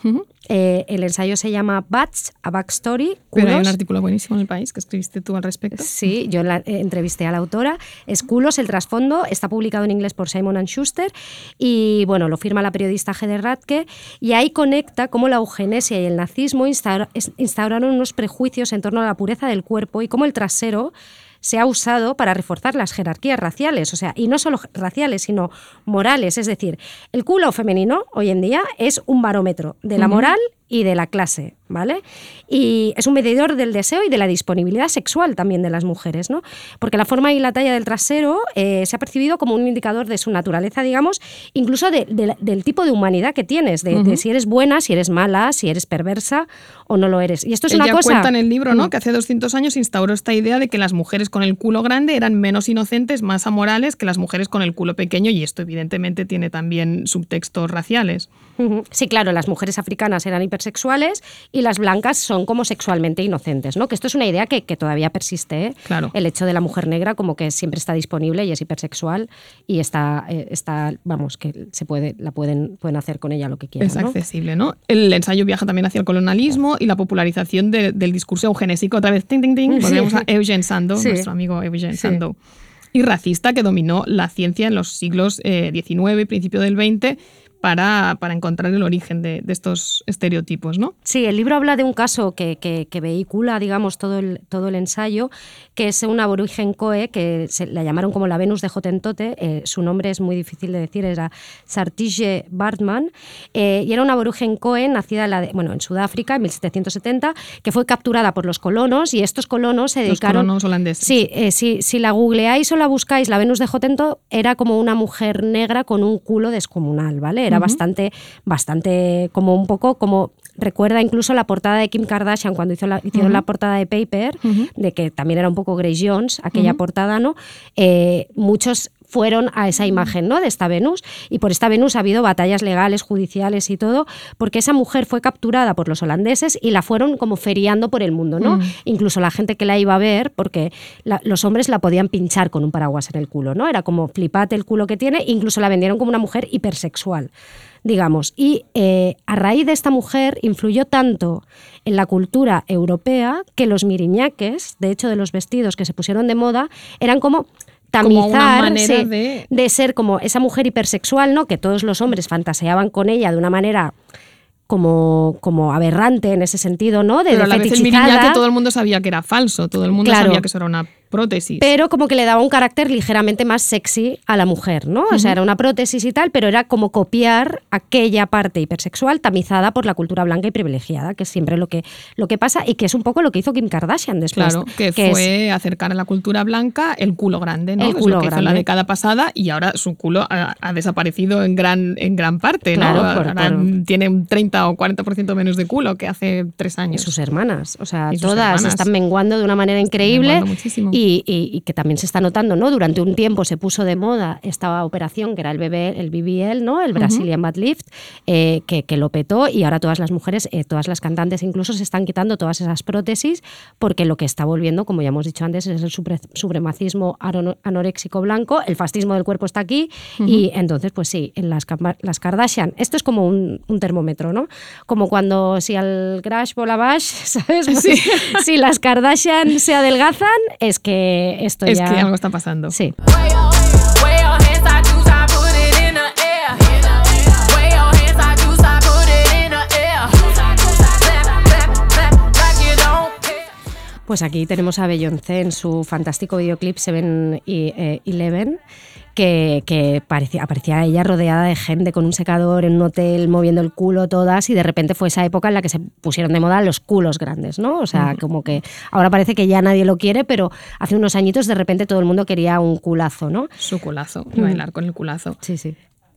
Eh, el ensayo se llama Bats, a Backstory. Pero hay un culos. artículo buenísimo en el país que escribiste tú al respecto. Sí, yo la- eh, entrevisté a la autora. Es Culos, el trasfondo. Está publicado en inglés por Simon Schuster. Y bueno, lo firma la periodista Heather Radke. Y ahí conecta cómo la eugenesia y el nazismo instauraron unos prejuicios en torno a la pureza del cuerpo y cómo el trasero se ha usado para reforzar las jerarquías raciales, o sea, y no solo raciales, sino morales. Es decir, el culo femenino hoy en día es un barómetro de la moral y de la clase, ¿vale? Y es un medidor del deseo y de la disponibilidad sexual también de las mujeres, ¿no? Porque la forma y la talla del trasero eh, se ha percibido como un indicador de su naturaleza, digamos, incluso de- de la- del tipo de humanidad que tienes, de, si eres buena, si eres mala, si eres perversa o no lo eres. Y esto es Ella una cosa... cuenta en el libro, ¿no? Mm. Que hace 200 años instauró esta idea de que las mujeres con el culo grande eran menos inocentes, más amorales que las mujeres con el culo pequeño y esto evidentemente tiene también subtextos raciales. Sí, claro, las mujeres africanas eran hipersexuales y las blancas son como sexualmente inocentes, ¿no? Que esto es una idea que, que todavía persiste, ¿eh? Claro. El hecho de la mujer negra como que siempre está disponible y es hipersexual y está, eh, está vamos, que se puede, la pueden, pueden hacer con ella lo que quieran, Es ¿no? accesible, ¿no? El ensayo viaja también hacia el colonialismo y la popularización de- del discurso eugenésico. Otra vez, ting, ting, ting, Sí. volvemos a Eugene Sandow, Sí. nuestro amigo Eugene Sí. Sandow. Y racista que dominó la ciencia en los siglos eh, XIX y principio del XX para, para encontrar el origen de, de estos estereotipos, ¿no? Sí, el libro habla de un caso que, que- que vehicula, digamos, todo el, todo el ensayo, que es una aborigen Coe, que se, la llamaron como la Venus de Jotentote, eh, su nombre es muy difícil de decir, era Sartije Bartman, eh, y era una aborigen Coe nacida en, la de- bueno, en Sudáfrica en 1770, que fue capturada por los colonos, y estos colonos se Los dedicaron... colonos holandeses. Sí, eh, si, si la googleáis o la buscáis, la Venus de Jotentote era como una mujer negra con un culo descomunal, ¿vale? Era Bastante, bastante, como un poco como. Recuerda incluso la portada de Kim Kardashian cuando hizo la, hicieron la portada de Paper, de que también era un poco Grace Jones, aquella portada, ¿no? Eh, muchos fueron a esa imagen ¿no? de esta Venus y por esta Venus ha habido batallas legales, judiciales y todo, porque esa mujer fue capturada por los holandeses y la fueron como feriando por el mundo, ¿no? Mm. Incluso la gente que la iba a ver, porque la- los hombres la podían pinchar con un paraguas en el culo, ¿no? Era como flipate el culo que tiene, incluso la vendieron como una mujer hipersexual digamos. Y eh, a raíz de esta mujer influyó tanto en la cultura europea que los miriñaques, de hecho de los vestidos que se pusieron de moda, eran como tamizar de- de ser como esa mujer hipersexual, ¿no? Que todos los hombres fantaseaban con ella de una manera como, como aberrante en ese sentido, ¿no? De, Pero a la vez el miriñaque todo el mundo sabía que era falso, todo el mundo Claro. sabía que eso era una prótesis. pero como que le daba un carácter ligeramente más sexy a la mujer, ¿no? O sea, era una prótesis y tal, pero era como copiar aquella parte hipersexual tamizada por la cultura blanca y privilegiada, que es siempre lo que, lo que pasa y que es un poco lo que hizo Kim Kardashian después. Claro, que, es- fue acercar a la cultura blanca el culo grande, ¿no? El Es culo lo que hizo en la grande. década pasada y ahora su culo ha, ha desaparecido en gran, en gran parte, Claro, ¿no? por- Ahora por- tiene un 30 o 40% menos de culo que hace tres y años. sus hermanas, o sea, Y todas hermanas. están menguando de una manera increíble menguando muchísimo. Y, y- y que también se está notando, ¿no? Durante un tiempo se puso de moda esta operación que era el, BB, el BBL, ¿no? El. Brazilian Butt Lift, eh, que, que lo petó y ahora todas las mujeres, eh, todas las cantantes incluso se están quitando todas esas prótesis porque lo que está volviendo, como ya hemos dicho antes, es el supre- supremacismo anoréxico blanco, el fascismo del cuerpo está aquí y entonces, pues sí, en las, las Kardashian, esto es como un, un termómetro, ¿no? Como cuando si al crash bola bash, (laughs) ¿sabes? Pues, Sí. (laughs) Si las Kardashian se adelgazan, es que esto Es ya... que algo está pasando. Sí. Pues aquí tenemos a Beyoncé en su fantástico videoclip Seven y, eh, Eleven, que, que parecía, aparecía ella rodeada de gente con un secador en un hotel moviendo el culo todas y de repente fue esa época en la que se pusieron de moda los culos grandes, ¿no? O sea, como que ahora parece que ya nadie lo quiere, pero hace unos añitos de repente todo el mundo quería un culazo, ¿no? Su culazo, Mm. bailar con el culazo. Sí, sí.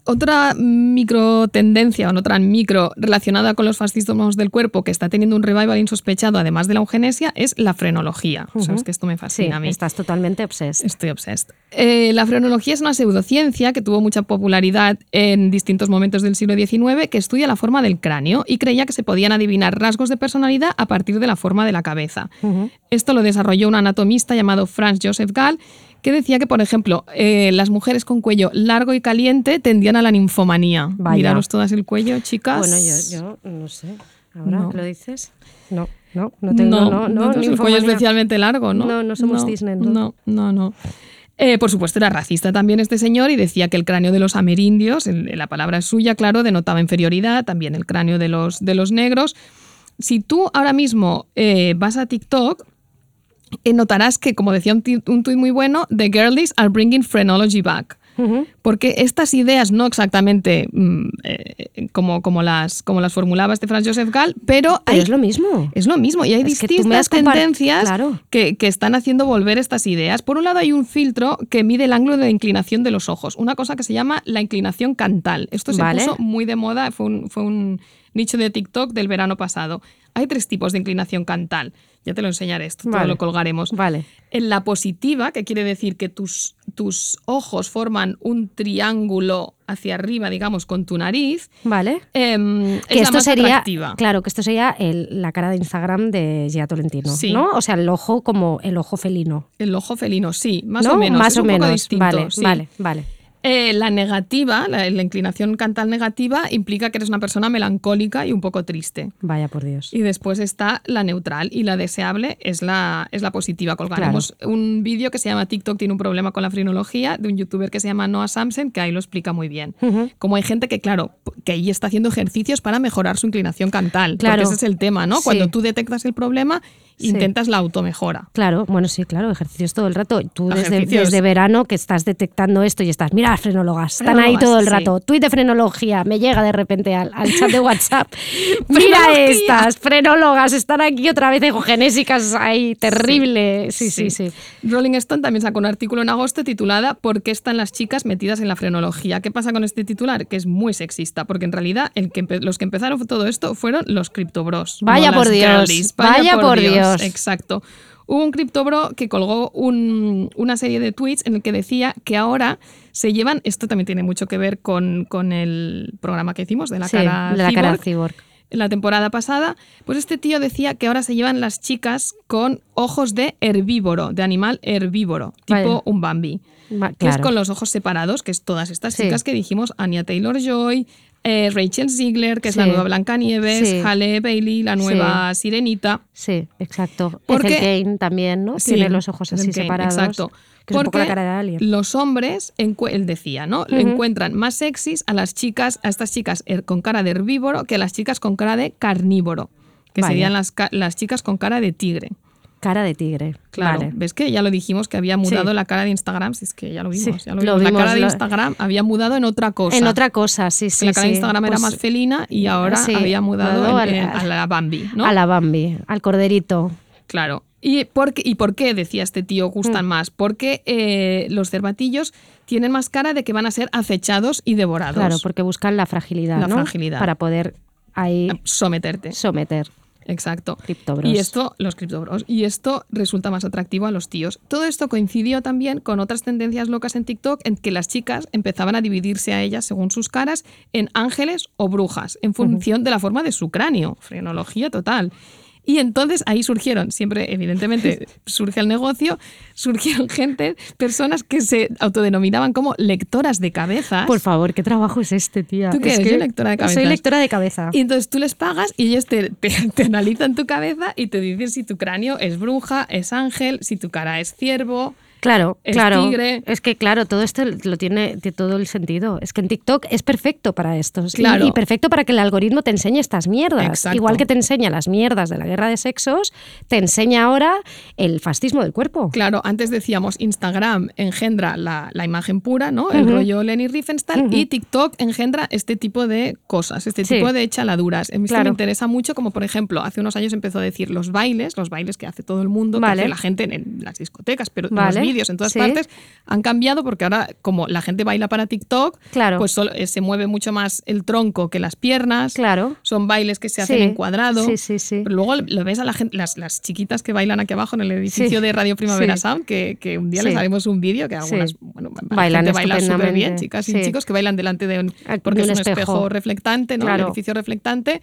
Otra micro tendencia, o otra micro relacionada con los fascismos del cuerpo que está teniendo un revival insospechado, además de la eugenesia, es la frenología. Sabes que esto me Sí, fascina a mí. estás totalmente obsessed. Estoy obsessed. Eh, la frenología es una pseudociencia que tuvo mucha popularidad en distintos momentos del siglo XIX que estudia la forma del cráneo y creía que se podían adivinar rasgos de personalidad a partir de la forma de la cabeza. Esto lo desarrolló un anatomista llamado Franz Joseph Gall que decía que, por ejemplo, eh, las mujeres con cuello largo y caliente tendían a la ninfomanía. Vaya. Miraros todas el cuello, chicas. Bueno, yo, yo no sé. ¿Ahora No. lo dices? No, no, no tengo. no, No, no, no tienes el cuello especialmente largo, ¿no? No, no somos Disney, ¿no? No, no, no. Eh, por supuesto, era racista también este señor y decía que el cráneo de los amerindios, el- la palabra es suya, claro, denotaba inferioridad, también el cráneo de los, de los negros. Si tú ahora mismo eh, vas a TikTok, notarás que, como decía un, tuit muy bueno, the girlies are bringing phrenology back. Porque estas ideas, no exactamente mm, eh, como, como, las, como las formulaba este Franz Joseph Gall, pero, Pero hay- es lo mismo. es lo mismo y hay Es distintas tendencias Claro. que, que están haciendo volver estas ideas. Por un lado hay un filtro que mide el ángulo de inclinación de los ojos, una cosa que se llama la inclinación cantal. Esto se Vale. puso muy de moda, fue un, fue un nicho de TikTok del verano pasado. Hay tres tipos de inclinación cantal. Ya te lo enseñaré esto, todo lo colgaremos. Vale. En la positiva, que quiere decir que tus, tus ojos forman un triángulo hacia arriba, digamos, con tu nariz, Vale. es Que la esto más sería, atractiva. claro, que esto sería el- la cara de Instagram de Gia Tolentino, Sí. ¿no? O sea, el ojo como el ojo felino. El ojo felino, sí, más ¿no? o menos. Más es o un poco menos. distinto, vale, sí. vale, vale. Eh, la negativa, la, la inclinación cantal negativa, implica que eres una persona melancólica y un poco triste. Vaya por Dios. Y después está la neutral y la deseable es la, es la positiva. Colgaremos un vídeo que se llama TikTok tiene un problema con la frinología de un youtuber que se llama Noah Samsen que ahí lo explica muy bien. Como hay gente que, claro, que ahí está haciendo ejercicios para mejorar su inclinación cantal. Claro. Porque ese es el tema, ¿no? Sí. Cuando tú detectas el problema, Sí. intentas la automejora. Claro, bueno, sí, claro, ejercicios todo el rato. Tú desde, desde verano que estás detectando esto y estás, mira, las frenólogas, están ahí Frenólogas, todo el sí. rato. Tuit de frenología, me llega de repente al, al chat de WhatsApp. (laughs) (laughs) mira estas, frenólogas, están aquí otra vez egogenésicas ahí, terrible. Sí, sí, sí. Rolling Stone también sacó un artículo en agosto titulada ¿Por qué están las chicas metidas en la frenología? ¿Qué pasa con este titular? Que es muy sexista, porque en realidad el que empe- los que empezaron todo esto fueron los criptobros. Vaya no por Dios, vaya por Dios. Exacto. Hubo un criptobro que colgó un- una serie de tweets en el que decía que ahora se llevan, esto también tiene mucho que ver con, con el programa que hicimos de la Sí, cara de la cara cyborg, cyborg. en la temporada pasada, pues este tío decía que ahora se llevan las chicas con ojos de herbívoro, de animal herbívoro, tipo un Bambi. Va- Que es con los ojos separados, que es todas estas Sí. chicas que dijimos, Anya Taylor-Joy, eh, Rachel Ziegler, que es la nueva Blancanieves, Sí. Halle Bailey, la nueva Sirenita. Sí, exacto. Porque- Ethel Kane también, ¿no? Tiene los ojos así Kane, separados. Exacto. Que es un poco Porque la cara de Alien. los hombres, él decía, ¿no? Encuentran más sexys a las chicas, a estas chicas er- con cara de herbívoro que a las chicas con cara de carnívoro, que serían las, las chicas con cara de tigre. Cara de tigre. Claro, Vale. ves que ya lo dijimos que había mudado Sí. la cara de Instagram, si es que ya lo vimos, Sí, ya lo lo vimos. la cara de Instagram había mudado en otra cosa. En otra cosa, sí, sí. la cara de. Instagram era Pues, más felina y ahora había mudado mudado en- al- en- a la Bambi, ¿no? A la Bambi, al corderito. Claro. ¿Y por, qué, ¿Y por qué, decía este tío, gustan Mm. más? Porque eh, los cervatillos tienen más cara de que van a ser acechados y devorados. Claro, porque buscan la fragilidad, La ¿no? fragilidad. Para poder ahí Someterte. someter. Exacto. Criptobros. Y esto, los criptobros. Y esto resulta más atractivo a los tíos. Todo esto coincidió también con otras tendencias locas en TikTok en que las chicas empezaban a dividirse a ellas según sus caras en ángeles o brujas, en función de la forma de su cráneo. Frenología total. Y entonces ahí surgieron, siempre evidentemente (laughs) surge el negocio, surgieron gente, personas que se autodenominaban como lectoras de cabezas. Por favor, ¿qué trabajo es este, tía? ¿Tú qué Es eres? que Yo lectora de cabezas. Soy lectora de cabeza. Y entonces tú les pagas y ellos te, te- te analizan tu cabeza y te dicen si tu cráneo es bruja, es ángel, si tu cara es ciervo. Claro, es claro. tigre. Es que, claro, todo esto lo tiene de todo el sentido. Es que en TikTok es perfecto para esto. Y- Claro. Y, perfecto para que el algoritmo te enseñe estas mierdas. Exacto. Igual que te enseña las mierdas de la guerra de sexos, te enseña ahora el fascismo del cuerpo. Claro, antes decíamos Instagram engendra la, la imagen pura, ¿no? El rollo Lenny Riefenstahl y TikTok engendra este tipo de cosas, este Sí. tipo de chaladuras. A mí Claro. me interesa mucho, como por ejemplo, hace unos años empezó a decir los bailes, los bailes que hace todo el mundo, Vale. que hace la gente en, en las discotecas, pero Vale. los vídeos en todas Sí. partes, han cambiado porque ahora, como la gente baila para TikTok, Claro. pues solo- eh, se mueve mucho más el tronco que las piernas. Claro. Son bailes que se hacen Sí. en cuadrado. Sí, sí, sí. Pero luego lo ves a la gente, las, las chiquitas que bailan aquí abajo en el edificio Sí. de Radio Primavera. Sound, que, que un día les haremos un vídeo que algunas, bueno, Bailan súper bien, chicas y chicos que bailan delante de un, porque de es un un espejo, espejo. reflectante, ¿no? Claro. El edificio reflectante.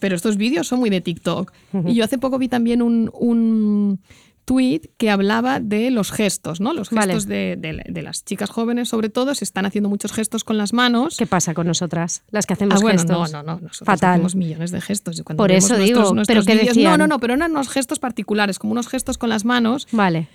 Pero estos vídeos son muy de TikTok. Y yo hace poco vi también un, un tweet que hablaba de los gestos, ¿no? Los Vale. gestos de, de- de las chicas jóvenes, sobre todo, se están haciendo muchos gestos con las manos. ¿Qué pasa con nosotras? Las que hacemos Ah, bueno, gestos. no, no, no. Nosotros Fatal. hacemos millones de gestos. cuando Por eso nuestros- digo, nuestros pero ¿qué vídeos- decían? No, no, no, pero eran unos gestos particulares, como unos gestos con las manos. Vale,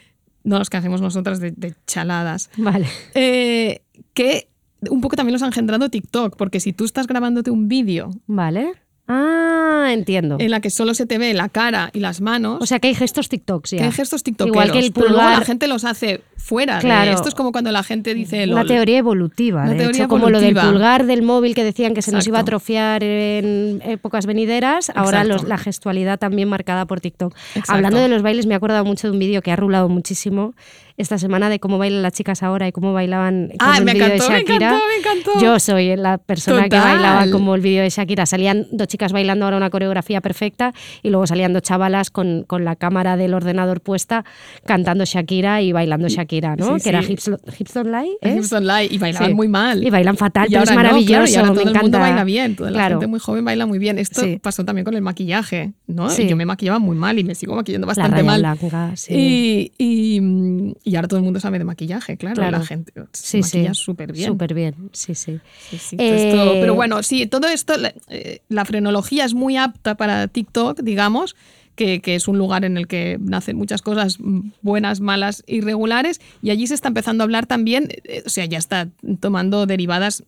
No los que hacemos nosotras de, de chaladas. vale. Eh, que un poco también los ha engendrado TikTok, porque si tú estás grabándote un vídeo Vale. Ah, entiendo. en la que solo se te ve la cara y las manos, O sea que hay gestos TikToks ya. que hay gestos tiktokeros, Igual que el pero luego pulgar. la gente los hace fuera. de- Claro. esto es como cuando la gente dice LOL. teoría evolutiva, de teoría hecho, como lo del evolutiva. pulgar del móvil que decían que se nos iba a atrofiar en épocas venideras, ahora los- la gestualidad también marcada por TikTok. Exacto. Hablando de los bailes, me he acordado mucho de un vídeo que ha rulado muchísimo esta semana de cómo bailan las chicas ahora y cómo bailaban con Ah, el me vídeo de me encantó, me encantó. Yo soy la persona que bailaba como el vídeo de Shakira. Salían dos chicas bailando ahora una coreografía perfecta y luego salían dos chavalas con, con la cámara del ordenador puesta cantando Shakira y bailando Shakira, ¿no? Sí, que era. Hips, Hips Don't Lie. Hips Don't Lie, y bailaban Sí. muy mal. Y bailan fatal, Y pero es no, maravilloso. claro, y ahora me todo el encanta. mundo baila bien, toda la Claro. gente muy joven baila muy bien. Esto pasó también con el maquillaje, ¿no? Yo me maquillaba muy mal y me sigo maquillando La bastante mal. blanca, sí. Y, y, mm, y ahora todo el mundo sabe de maquillaje, claro. Claro. La gente Sí, se maquilla sí. súper bien. Súper bien, sí, sí. Sí, sí, todo Eh, pero bueno, sí, todo esto, la, eh, la frenología es muy apta para TikTok, digamos, que, que es un lugar en el que nacen muchas cosas buenas, malas, irregulares, y allí se está empezando a hablar también, eh, o sea, ya está tomando derivadas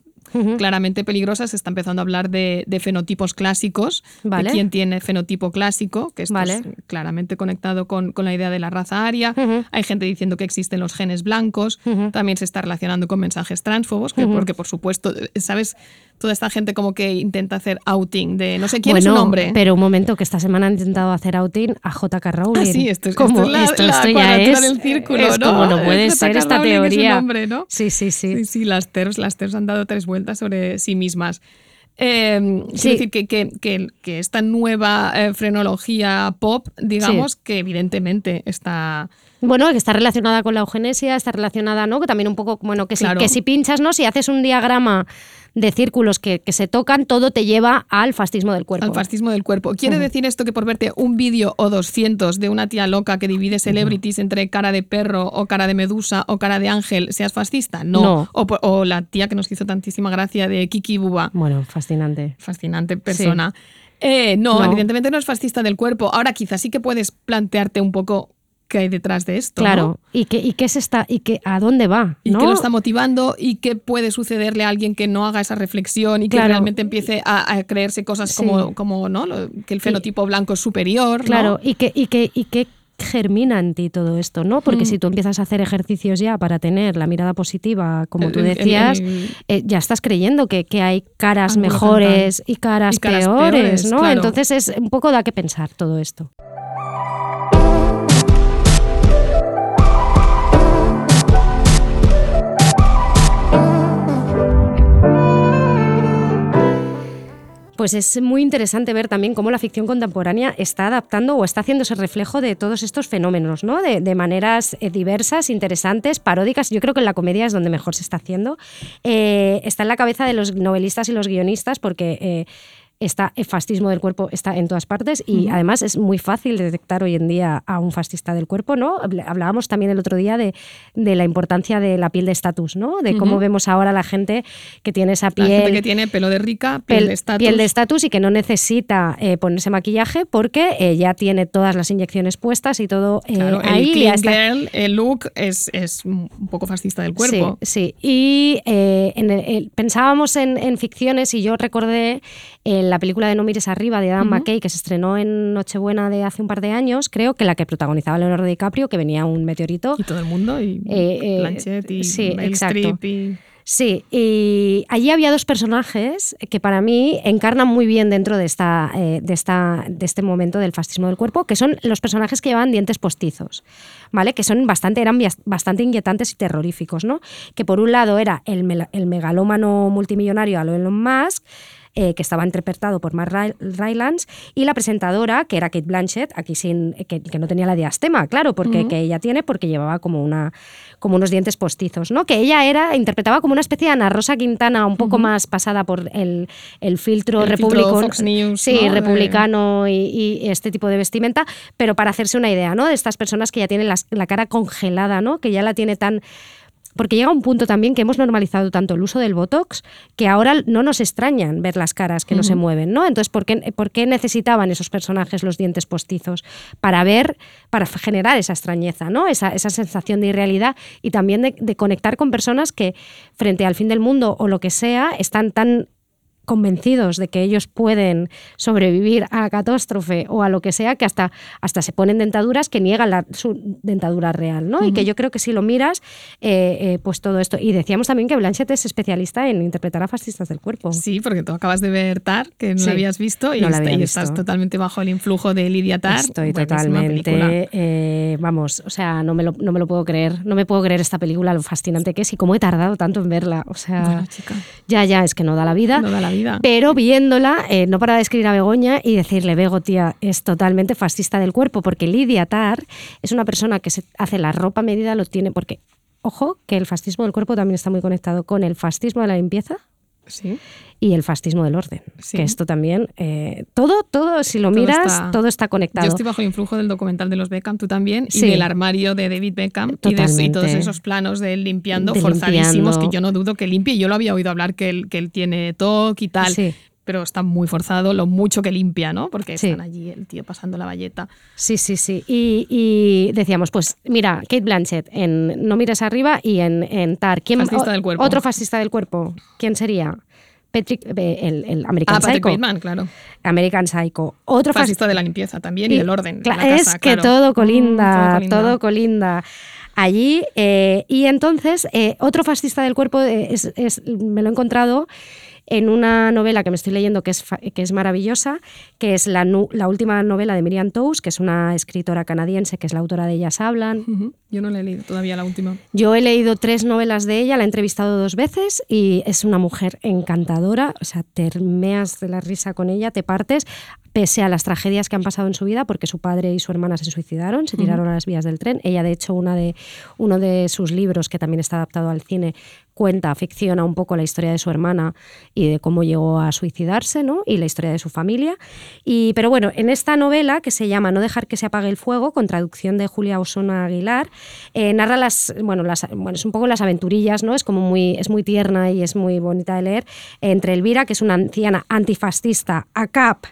claramente peligrosas, se está empezando a hablar de, de fenotipos clásicos, Vale. de quién tiene fenotipo clásico, que esto Vale. es claramente conectado con, con la idea de la raza aria. Hay gente diciendo que existen los genes blancos, también se está relacionando con mensajes transfobos, que, porque por supuesto, ¿sabes? Toda esta gente como que intenta hacer outing de no sé quién es su Bueno, nombre. Pero un momento, que esta semana han intentado hacer outing a J.K. Rowling. Ah, sí, esto es, Como esto es la, esto- la esto ya es, del círculo, es ¿no? como no puede J.K. ser esta Rowling es teoría. nombre, ¿no? Sí, sí, sí. Sí, sí, las TERFs, las TERFs han dado tres vueltas sobre sí mismas. Eh, Sí. decir que, que- que- que esta nueva eh, frenología pop, digamos, que evidentemente está... Bueno, que está relacionada con la eugenesia, está relacionada, ¿no? Que también un poco, bueno, que si, Claro. que si pinchas, ¿no? Si haces un diagrama de círculos que, que se tocan, todo te lleva al fascismo del cuerpo. Al fascismo del cuerpo. ¿Quiere decir esto que por verte un vídeo o 200 de una tía loca que divide celebrities entre cara de perro o cara de medusa o cara de ángel seas fascista? No. No. O, por- o la tía que nos hizo tantísima gracia de Kiki Buba. Bueno, fascinante. Fascinante persona. Eh, no, No. evidentemente no es fascista del cuerpo. Ahora quizás sí que puedes plantearte un poco qué hay detrás de esto. Claro. ¿no? ¿Y qué, y qué es esta, y qué, a dónde va? Y ¿no? qué lo está motivando y qué puede sucederle a alguien que no haga esa reflexión y que realmente empiece a, a creerse cosas Sí. como, como ¿no? Que el fenotipo blanco es superior. ¿no? Claro, y que, y que, y que germina en ti todo esto, ¿no? Porque Mm. si tú empiezas a hacer ejercicios ya para tener la mirada positiva, como tú el- decías, el- eh, ya estás creyendo que, que hay caras Ángulo mejores y caras, Y caras peores, peores, ¿no? claro. Entonces es un poco da que pensar todo esto. Pues es muy interesante ver también cómo la ficción contemporánea está adaptando o está haciéndose reflejo de todos estos fenómenos, ¿no? De, maneras eh, diversas, interesantes, paródicas. Yo creo que en la comedia es donde mejor se está haciendo. Eh, está en la cabeza de los novelistas y los guionistas porque eh, está el fascismo del cuerpo está en todas partes y además es muy fácil detectar hoy en día a un fascista del cuerpo, ¿no? Habl- Hablábamos también el otro día de, de la importancia de la piel de estatus, ¿no? De cómo vemos ahora la gente que tiene esa La piel gente que tiene pelo de rica, piel de estatus. piel de estatus y que no necesita eh, ponerse maquillaje porque eh, ya tiene todas las inyecciones puestas y todo eh, Claro, ahí. el clean está. girl, el look es, es un poco fascista del cuerpo. Sí, sí. Y eh, en el- el- pensábamos en, en ficciones y yo recordé en la película de No mires arriba de Adam. McKay que se estrenó en Nochebuena de hace un par de años, creo que la que protagonizaba Leonardo DiCaprio, que venía un meteorito. Y todo el mundo, y Eh, eh, Blanchett y sí, exacto. Y- Sí, y allí había dos personajes que para mí encarnan muy bien dentro de, esta, eh, de, esta, de este momento del fascismo del cuerpo, que son los personajes que llevaban dientes postizos, ¿vale? Que son bastante, eran bastante inquietantes y terroríficos, ¿no? Que por un lado era el, el megalómano multimillonario Elon Musk, eh, que estaba interpretado por Mark Ry- Rylance, y la presentadora, que era Kate Blanchett, aquí sin, que, que no tenía la diastema, claro, porque que ella tiene, porque llevaba como, una, como unos dientes postizos, ¿no? Que ella era, interpretaba como una especie de Ana Rosa Quintana, un poco más pasada por el, el filtro El filtro republicano. Fox News, Sí, republicano y, y este tipo de vestimenta, pero para hacerse una idea, ¿no? De estas personas que ya tienen las- la cara congelada, ¿no? Que ya la tiene tan porque llega un punto también que hemos normalizado tanto el uso del Botox que ahora no nos extrañan ver las caras que no se mueven, ¿no? Entonces, ¿por qué, por qué necesitaban esos personajes los dientes postizos? Para ver, para generar esa extrañeza, ¿no? Esa, esa sensación de irrealidad y también de, de conectar con personas que frente al fin del mundo o lo que sea están tan convencidos de que ellos pueden sobrevivir a la catástrofe o a lo que sea, que hasta, hasta se ponen dentaduras que niegan la- su dentadura real, ¿no? Y que yo creo que si lo miras, eh, eh, pues todo esto. Y decíamos también que Blanchett es especialista en interpretar a fascistas del cuerpo. Sí, porque tú acabas de ver Tar, que no Sí. la habías visto, y, No está- estás totalmente bajo el influjo de Lidia Tar. Estoy totalmente, eh, vamos, o sea, no me, lo, no me lo puedo creer, no me puedo creer esta película, lo fascinante que es y cómo he tardado tanto en verla, o sea, Bueno, ya, ya, es que no da la vida. no da la vida. Pero viéndola, eh, no para de escribir a Begoña y decirle, Bego, tía, es totalmente fascista del cuerpo, porque Lidia Tar es una persona que se hace la ropa medida, lo tiene, porque, ojo, que el fascismo del cuerpo también está muy conectado con el fascismo de la limpieza Sí. Y el fascismo del orden. Sí. Que esto también, eh, todo, todo, si lo Todo miras, está- todo está conectado. Yo estoy bajo el influjo del documental de los Beckham, tú también, Sí. y del armario de David Beckham y, de- y todos esos planos de él limpiando, De forzadísimos, limpiando. que yo no dudo que limpie. Yo lo había oído hablar que él, que él tiene TOC y tal. Sí. Pero está muy forzado lo mucho que limpia, ¿no? Porque Sí. están allí el tío pasando la valleta. Sí, sí, sí. Y, y decíamos, pues mira, Kate Blanchett en No mires arriba y en, en Tar. ¿Quién, Fascista del cuerpo. Otro fascista del cuerpo. ¿Quién sería? Patrick, eh, el, el American Ah, Patrick Psycho. Bateman, claro. American Psycho. Otro Fascista de la limpieza también y, del orden. Cla- la casa, es que claro. todo Mm, colinda, todo todo colinda. colinda. Allí, eh, y entonces, eh, otro fascista del cuerpo es- es- me lo he encontrado en una novela que me estoy leyendo que es, que es maravillosa, que es la, la última novela de Miriam Toews, que es una escritora canadiense, que es la autora de Ellas Hablan. Yo no le he leído todavía la última. Yo he leído tres novelas de ella, la he entrevistado dos veces y es una mujer encantadora, o sea, te meas de la risa con ella, te partes, pese a las tragedias que han pasado en su vida, porque su padre y su hermana se suicidaron, se tiraron a las vías del tren. Ella, de hecho, una de, uno de sus libros, que también está adaptado al cine, cuenta, ficciona un poco la historia de su hermana y de cómo llegó a suicidarse, ¿no? Y la historia de su familia. Y, pero bueno, en esta novela, que se llama No dejar que se apague el fuego, con traducción de Julia Osona Aguilar, eh, narra las, bueno, las, es un poco las aventurillas, ¿no? Es como muy, es muy tierna y es muy bonita de leer, entre Elvira, que es una anciana antifascista, ACAP,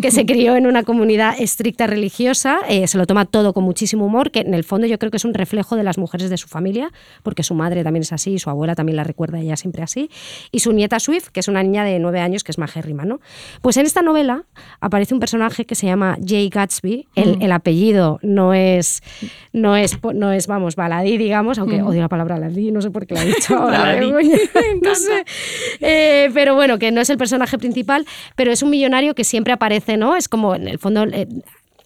que se crió en una comunidad estricta religiosa, eh, se lo toma todo con muchísimo humor, que en el fondo yo creo que es un reflejo de las mujeres de su familia, porque su madre también es así, y su abuela también la recuerda ella siempre así, y su nieta Swift, que es una niña de nueve años que es majérrima, ¿no? Pues en esta novela aparece un personaje que se llama Jay Gatsby, el, el apellido no es, no es, no es, vamos, baladí, digamos, aunque odio la palabra baladí, no sé por qué la he dicho ahora. Begoña, (laughs) no sé. Eh, pero bueno, que no es el personaje principal, pero es un millonario que siempre aparece, ¿no? Es como, en el fondo... eh,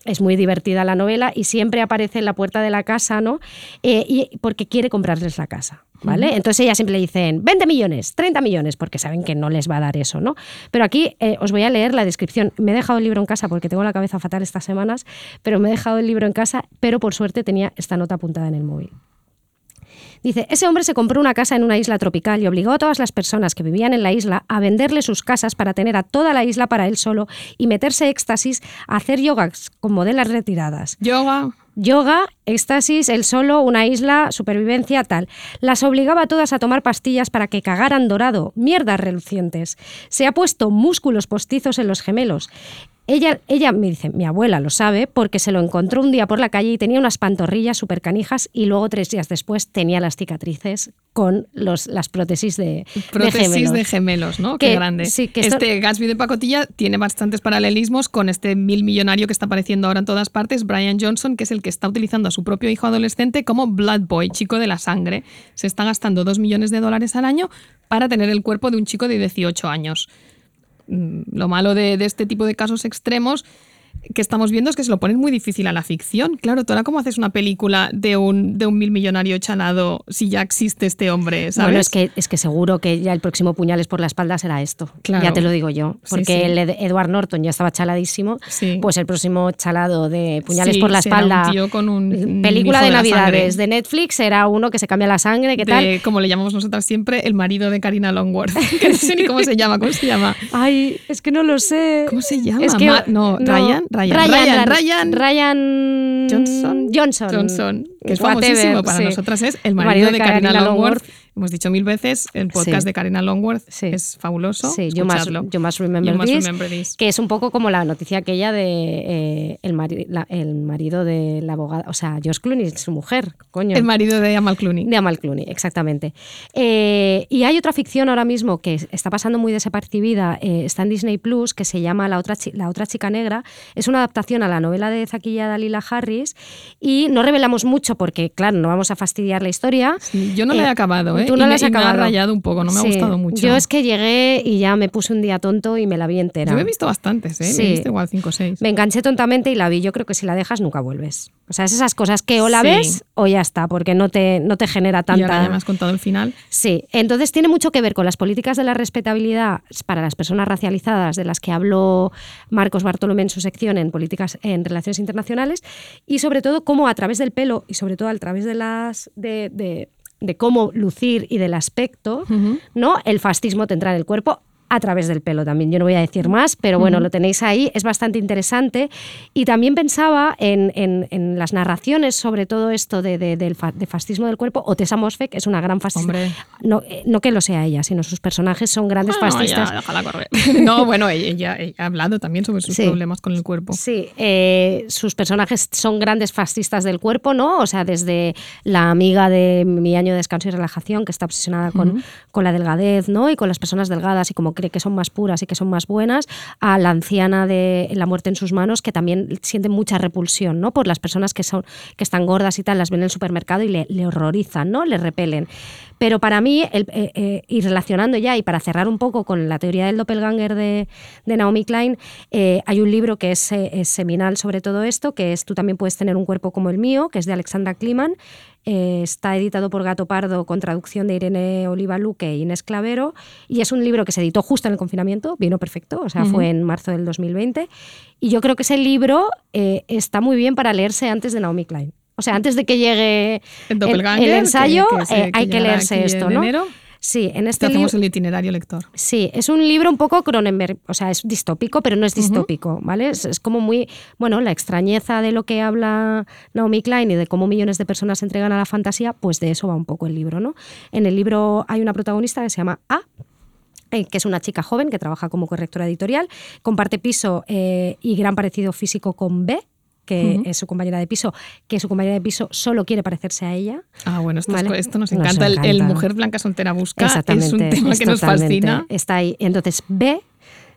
es muy divertida la novela y siempre aparece en la puerta de la casa, ¿no? Eh, y porque quiere comprarles la casa, ¿vale? Entonces ella siempre le dicen 20 millones, 30 millones, porque saben que no les va a dar eso, ¿no? Pero aquí eh, os voy a leer la descripción. Me he dejado el libro en casa porque tengo la cabeza fatal estas semanas, pero me he dejado el libro en casa, pero por suerte tenía esta nota apuntada en el móvil. Dice, ese hombre se compró una casa en una isla tropical y obligó a todas las personas que vivían en la isla a venderle sus casas para tener a toda la isla para él solo y meterse éxtasis a hacer yogas con modelas retiradas. Yoga. Yoga, éxtasis, él solo, una isla, supervivencia, tal. Las obligaba a todas a tomar pastillas para que cagaran dorado, mierdas relucientes. Se ha puesto músculos postizos en los gemelos. Ella, ella me dice, mi abuela lo sabe, porque se lo encontró un día por la calle y tenía unas pantorrillas súper canijas y luego tres días después tenía las cicatrices con los, las prótesis de, de Prótesis gemelos. de gemelos, ¿no? Que- Qué grande. sí, que esto- este Gatsby de pacotilla tiene bastantes paralelismos con este mil millonario que está apareciendo ahora en todas partes, Brian Johnson, que es el que está utilizando a su propio hijo adolescente como Blood Boy, chico de la sangre. Se está gastando dos millones de dólares al año para tener el cuerpo de un chico de 18 años. Lo malo de este tipo de casos extremos que estamos viendo es que se lo ponen muy difícil a la ficción. Claro, tú ahora cómo haces una película de un, de un mil millonario chalado si ya existe este hombre, ¿sabes? Bueno, es que, es que seguro que ya el próximo puñales por la espalda será esto. Claro. Ya te lo digo yo. Sí, Porque sí. el Ed- Edward Norton ya estaba chaladísimo. Sí. Pues el próximo chalado de puñales Sí, por la un espalda. tío con un- un película de, Navidades de Netflix será uno que se cambia la sangre, ¿qué tal? como le llamamos nosotras siempre, el marido de Karina Longworth. (laughs) que no sé ni cómo se llama, ¿cómo se llama? Ay, es que no lo sé. ¿Cómo se llama? Es que- Ma- no, Ryan, Ryan, Ryan, Ryan, Ryan Johnson. Johnson. Johnson, que es famosísimo para sí. nosotras, es el marido, de Karina, Longworth. Hemos dicho mil veces, el podcast Sí. de Karina Longworth Sí. es fabuloso. Sí, you must, you must remember, You must this, remember this. que es un poco como la noticia aquella de eh, el, mari- la- el marido de la abogada, o sea, Josh Clooney, su mujer, coño. El marido de Amal Clooney. De Amal Clooney, exactamente. Eh, y hay otra ficción ahora mismo que está pasando muy desapercibida, eh, está en Disney Plus, que se llama La otra, la otra chica negra. Es una adaptación a la novela de Zaquilla Dalila Harris y no revelamos mucho porque, claro, no vamos a fastidiar la historia. Yo no la he Eh, acabado, ¿eh? Tú Y no me- la has y me ha acabado. rayado un poco, no me ha gustado mucho. Yo es que llegué y ya me puse un día tonto y me la vi entera. Yo he visto bastantes, ¿eh? Me Sí. he visto igual 5 o 6. Me enganché tontamente y la vi. Yo creo que si la dejas nunca vuelves. O sea, es esas cosas que o la ves o ya está, porque no te, no te genera Y ahora ya tanta... me has contado el final. Sí, entonces tiene mucho que ver con las políticas de la respetabilidad para las personas racializadas de las que habló Marcos Bartolomé en su sección en políticas en relaciones internacionales y sobre todo cómo a través del pelo y sobre todo a través de las de, de- de cómo lucir y del aspecto, ¿no? El fascismo te entra en el cuerpo a través del pelo también. Yo no voy a decir más, pero bueno, lo tenéis ahí, es bastante interesante. Y también pensaba en, en- en las narraciones sobre todo esto de, de- del fa- de fascismo del cuerpo. Otessa Mosfeq es una gran fascista. No, eh, no que lo sea ella, sino sus personajes son grandes Ah, no, fascistas. ya, déjala correr. (laughs) No, bueno, ella, ella ha hablado también sobre sus Sí. problemas con el cuerpo. Sí, eh, sus personajes son grandes fascistas del cuerpo, ¿no? O sea, desde la amiga de mi año de descanso y relajación, que está obsesionada con, Ujú. con la delgadez, ¿no? Y con las personas delgadas y como cree que son más puras y que son más buenas, a la anciana de La muerte en sus manos, que también siente mucha repulsión, ¿no? Por las personas que, son, que están gordas y tal, las ven en el supermercado y le, le horrorizan, ¿no? Le repelen. Pero para mí, el- eh, eh, y relacionando ya, y para cerrar un poco con la teoría del doppelganger de, Naomi Klein, eh, hay un libro que es, es seminal sobre todo esto, que es Tú también puedes tener un cuerpo como el mío, que es de Alexandra Kliman. Eh, está editado por Gato Pardo con traducción de Irene Oliva Luque e Inés Clavero. Y es un libro que se editó justo en el confinamiento, vino perfecto, o sea, fue en marzo del 2020. Y yo creo que ese libro eh, está muy bien para leerse antes de Naomi Klein. O sea, antes de que llegue El ensayo, que- que se- eh, hay que leerse esto, ¿no? enero. Sí, en Te este hacemos el itinerario lector. Sí, es un libro un poco Cronenberg, o sea, es distópico, pero no es distópico, ¿vale? Es, es como muy, bueno, la extrañeza de lo que habla Naomi Klein y de cómo millones de personas se entregan a la fantasía, pues de eso va un poco el libro, ¿no? En el libro hay una protagonista que se llama A, eh, que es una chica joven que trabaja como correctora editorial, comparte piso eh, y gran parecido físico con B, que es su compañera de piso, que su compañera de piso solo quiere parecerse a ella. Ah, bueno, esto, es- Vale. esto nos Nos encanta. El- mujer blanca soltera busca Exactamente. es un tema es que nos fascina. Está ahí. Entonces, B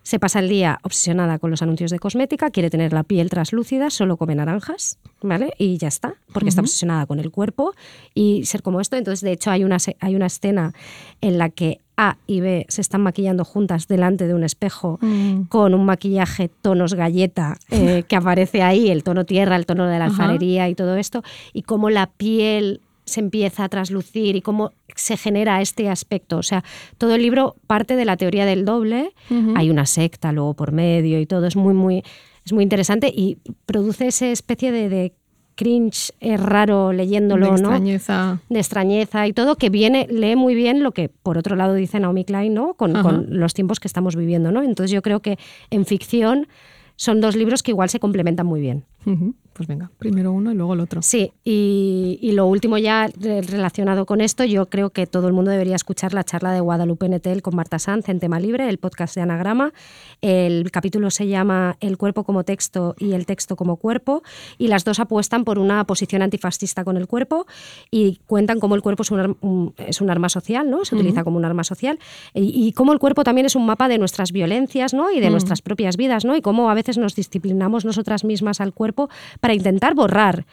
se pasa el día obsesionada con los anuncios de cosmética, quiere tener la piel translúcida, solo come naranjas, ¿vale? Y ya está, porque está obsesionada con el cuerpo y ser como esto. Entonces, de hecho, hay una, hay una escena en la que A y B se están maquillando juntas delante de un espejo Mm. con un maquillaje tonos galleta eh, (laughs) que aparece ahí, el tono tierra, el tono de la alfarería y todo esto, y cómo la piel se empieza a traslucir y cómo se genera este aspecto. O sea, todo el libro parte de la teoría del doble, hay una secta luego por medio y todo, es muy, muy, es muy interesante y produce esa especie de, de cringe eh, raro leyéndolo, de ¿no? extrañeza. de extrañeza y todo, que viene, lee muy bien lo que por otro lado dice Naomi Klein, ¿no? Con, con los tiempos que estamos viviendo, ¿no? Entonces yo creo que en ficción son dos libros que igual se complementan muy bien. Pues venga, primero uno y luego el otro. Sí, y, y lo último ya re- relacionado con esto, yo creo que todo el mundo debería escuchar la charla de Guadalupe Netel con Marta Sanz en Tema Libre, el podcast de Anagrama. El capítulo se llama El cuerpo como texto y el texto como cuerpo, y las dos apuestan por una posición antifascista con el cuerpo y cuentan cómo el cuerpo es un, ar- un- es un arma social, ¿no? Se utiliza Ujú. como un arma social, y, y cómo el cuerpo también es un mapa de nuestras violencias, ¿no? Y de Mm. nuestras propias vidas, ¿no? Y cómo a veces nos disciplinamos nosotras mismas al cuerpo para intentar borrar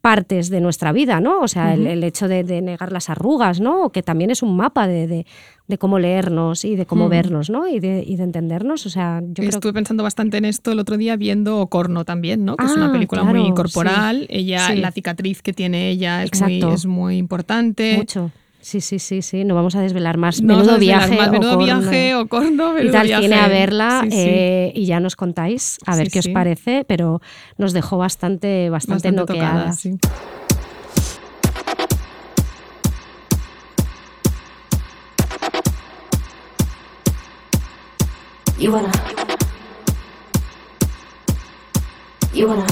partes de nuestra vida, ¿no? O sea, el, hecho de, de negar las arrugas, ¿no? Que también es un mapa de, de- de cómo leernos y de cómo Mm. vernos, ¿no? Y de, y de entendernos. O sea, yo creo Estuve pensando bastante en esto el otro día viendo Corno también, ¿no? Que es Ah, una película claro, muy corporal. sí. Ella, Sí. la cicatriz que tiene ella es, muy, es muy importante. mucho. Sí, sí, sí, sí. No vamos a desvelar más. No menudo desvelar viaje. más, o menudo corno. viaje o corno, y menudo tal, viaje. tiene a verla Sí, sí. eh, y ya nos contáis a ver Sí, qué os parece, pero nos dejó bastante, bastante, Bastante tocada, noqueadas. sí. You wanna. You wanna.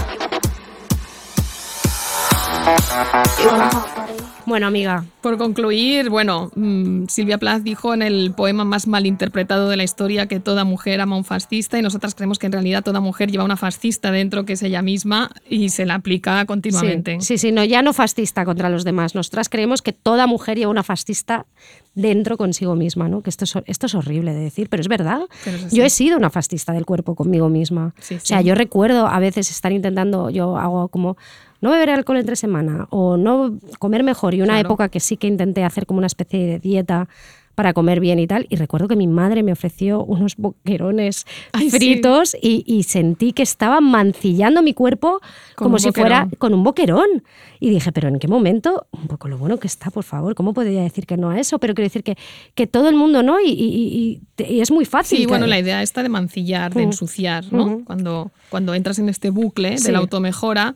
You wanna. Bueno, amiga, Por concluir, bueno, mm, Silvia Plath dijo en el poema más mal interpretado de la historia que toda mujer ama a un fascista y nosotras creemos que en realidad toda mujer lleva una fascista dentro que es ella misma y se la aplica continuamente. Sí, sí, sí, no, ya no fascista contra los demás. Nosotras creemos que toda mujer lleva una fascista dentro consigo misma, ¿no? Que esto es, esto es horrible de decir, pero es verdad. Pero es así. Yo he sido una fascista del cuerpo conmigo misma. Sí, O sea, sí. yo recuerdo a veces estar intentando, yo hago como no beber alcohol entre semana o no comer mejor. Y una Claro. época que sí que intenté hacer como una especie de dieta para comer bien y tal. Y recuerdo que mi madre me ofreció unos boquerones Ay, sí. fritos y, y sentí que estaba mancillando mi cuerpo Con como si fuera con un boquerón. Y dije, pero ¿en qué momento? Un poco lo bueno que está, por favor. ¿Cómo podría decir que no a eso? Pero quiero decir que, que todo el mundo, ¿no? Y, y- es muy fácil. Sí, bueno, la idea está de mancillar, de Mm. ensuciar, ¿no? Cuando, cuando entras en este bucle Sí. de la automejora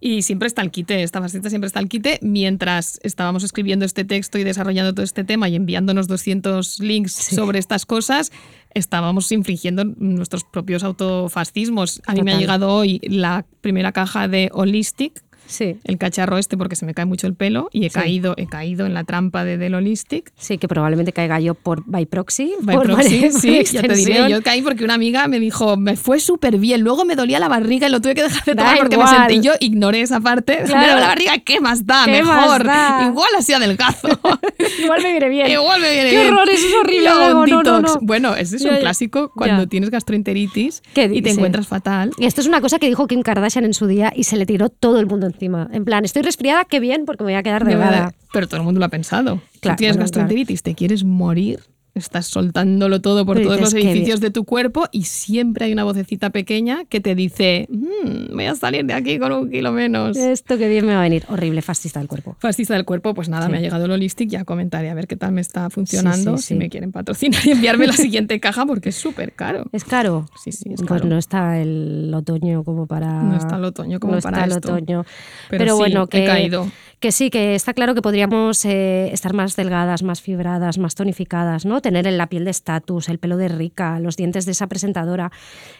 y siempre está el quite, esta fascista siempre está el quite, mientras estábamos escribiendo este texto y desarrollando todo este tema y enviándonos 200 links sobre estas cosas, estábamos infringiendo nuestros propios autofascismos. A mí me ha llegado hoy la primera caja de Holistic, Sí. el cacharro este porque se me cae mucho el pelo y he Sí. caído he caído en la trampa de del Holistic. Sí, que probablemente caiga yo por by proxy. By por proxy, por sí, ya te diré. Yo caí porque una amiga me dijo, me fue súper bien. Luego me dolía la barriga y lo tuve que dejar de Da tomar porque igual. me sentí yo, ignoré esa parte. (laughs) Claro. Duele la barriga, ¿qué más da? ¿Qué más Mejor. da? Igual así adelgazo. (laughs) Igual me viene bien. Igual me viene Qué bien. horror, eso es horrible, luego, no, no, no. Bueno, ese es Ya, un clásico cuando Ya. tienes gastroenteritis ¿Qué y te encuentras fatal. Y esto es una cosa que dijo Kim Kardashian en su día y se le tiró todo el mundo encima. En plan, estoy resfriada, qué bien, porque me voy a quedar De verdad. Pero todo el mundo lo ha pensado. Claro, Tú tienes bueno, gastroenteritis, te quieres morir, estás soltándolo todo por Pero todos los edificios de tu cuerpo y siempre hay una vocecita pequeña que te dice, "Mm, voy a salir de aquí con un kilo menos. Esto que bien me va a venir. Horrible, fascista del cuerpo. Fascista del cuerpo, pues nada, Sí. me ha llegado el Holistic, ya comentaré a ver qué tal me está funcionando, Sí, sí, si me quieren patrocinar y enviarme la siguiente caja porque es súper caro. ¿Es caro? Sí, sí, es Pues caro. no está el otoño como para. No está el otoño como no para está el otoño. Pero bueno, he que, caído. que sí, que está claro que podríamos eh, estar más delgadas, más fibradas, más tonificadas, ¿no? Tener en la piel de estatus, el pelo de rica, los dientes de esa presentadora,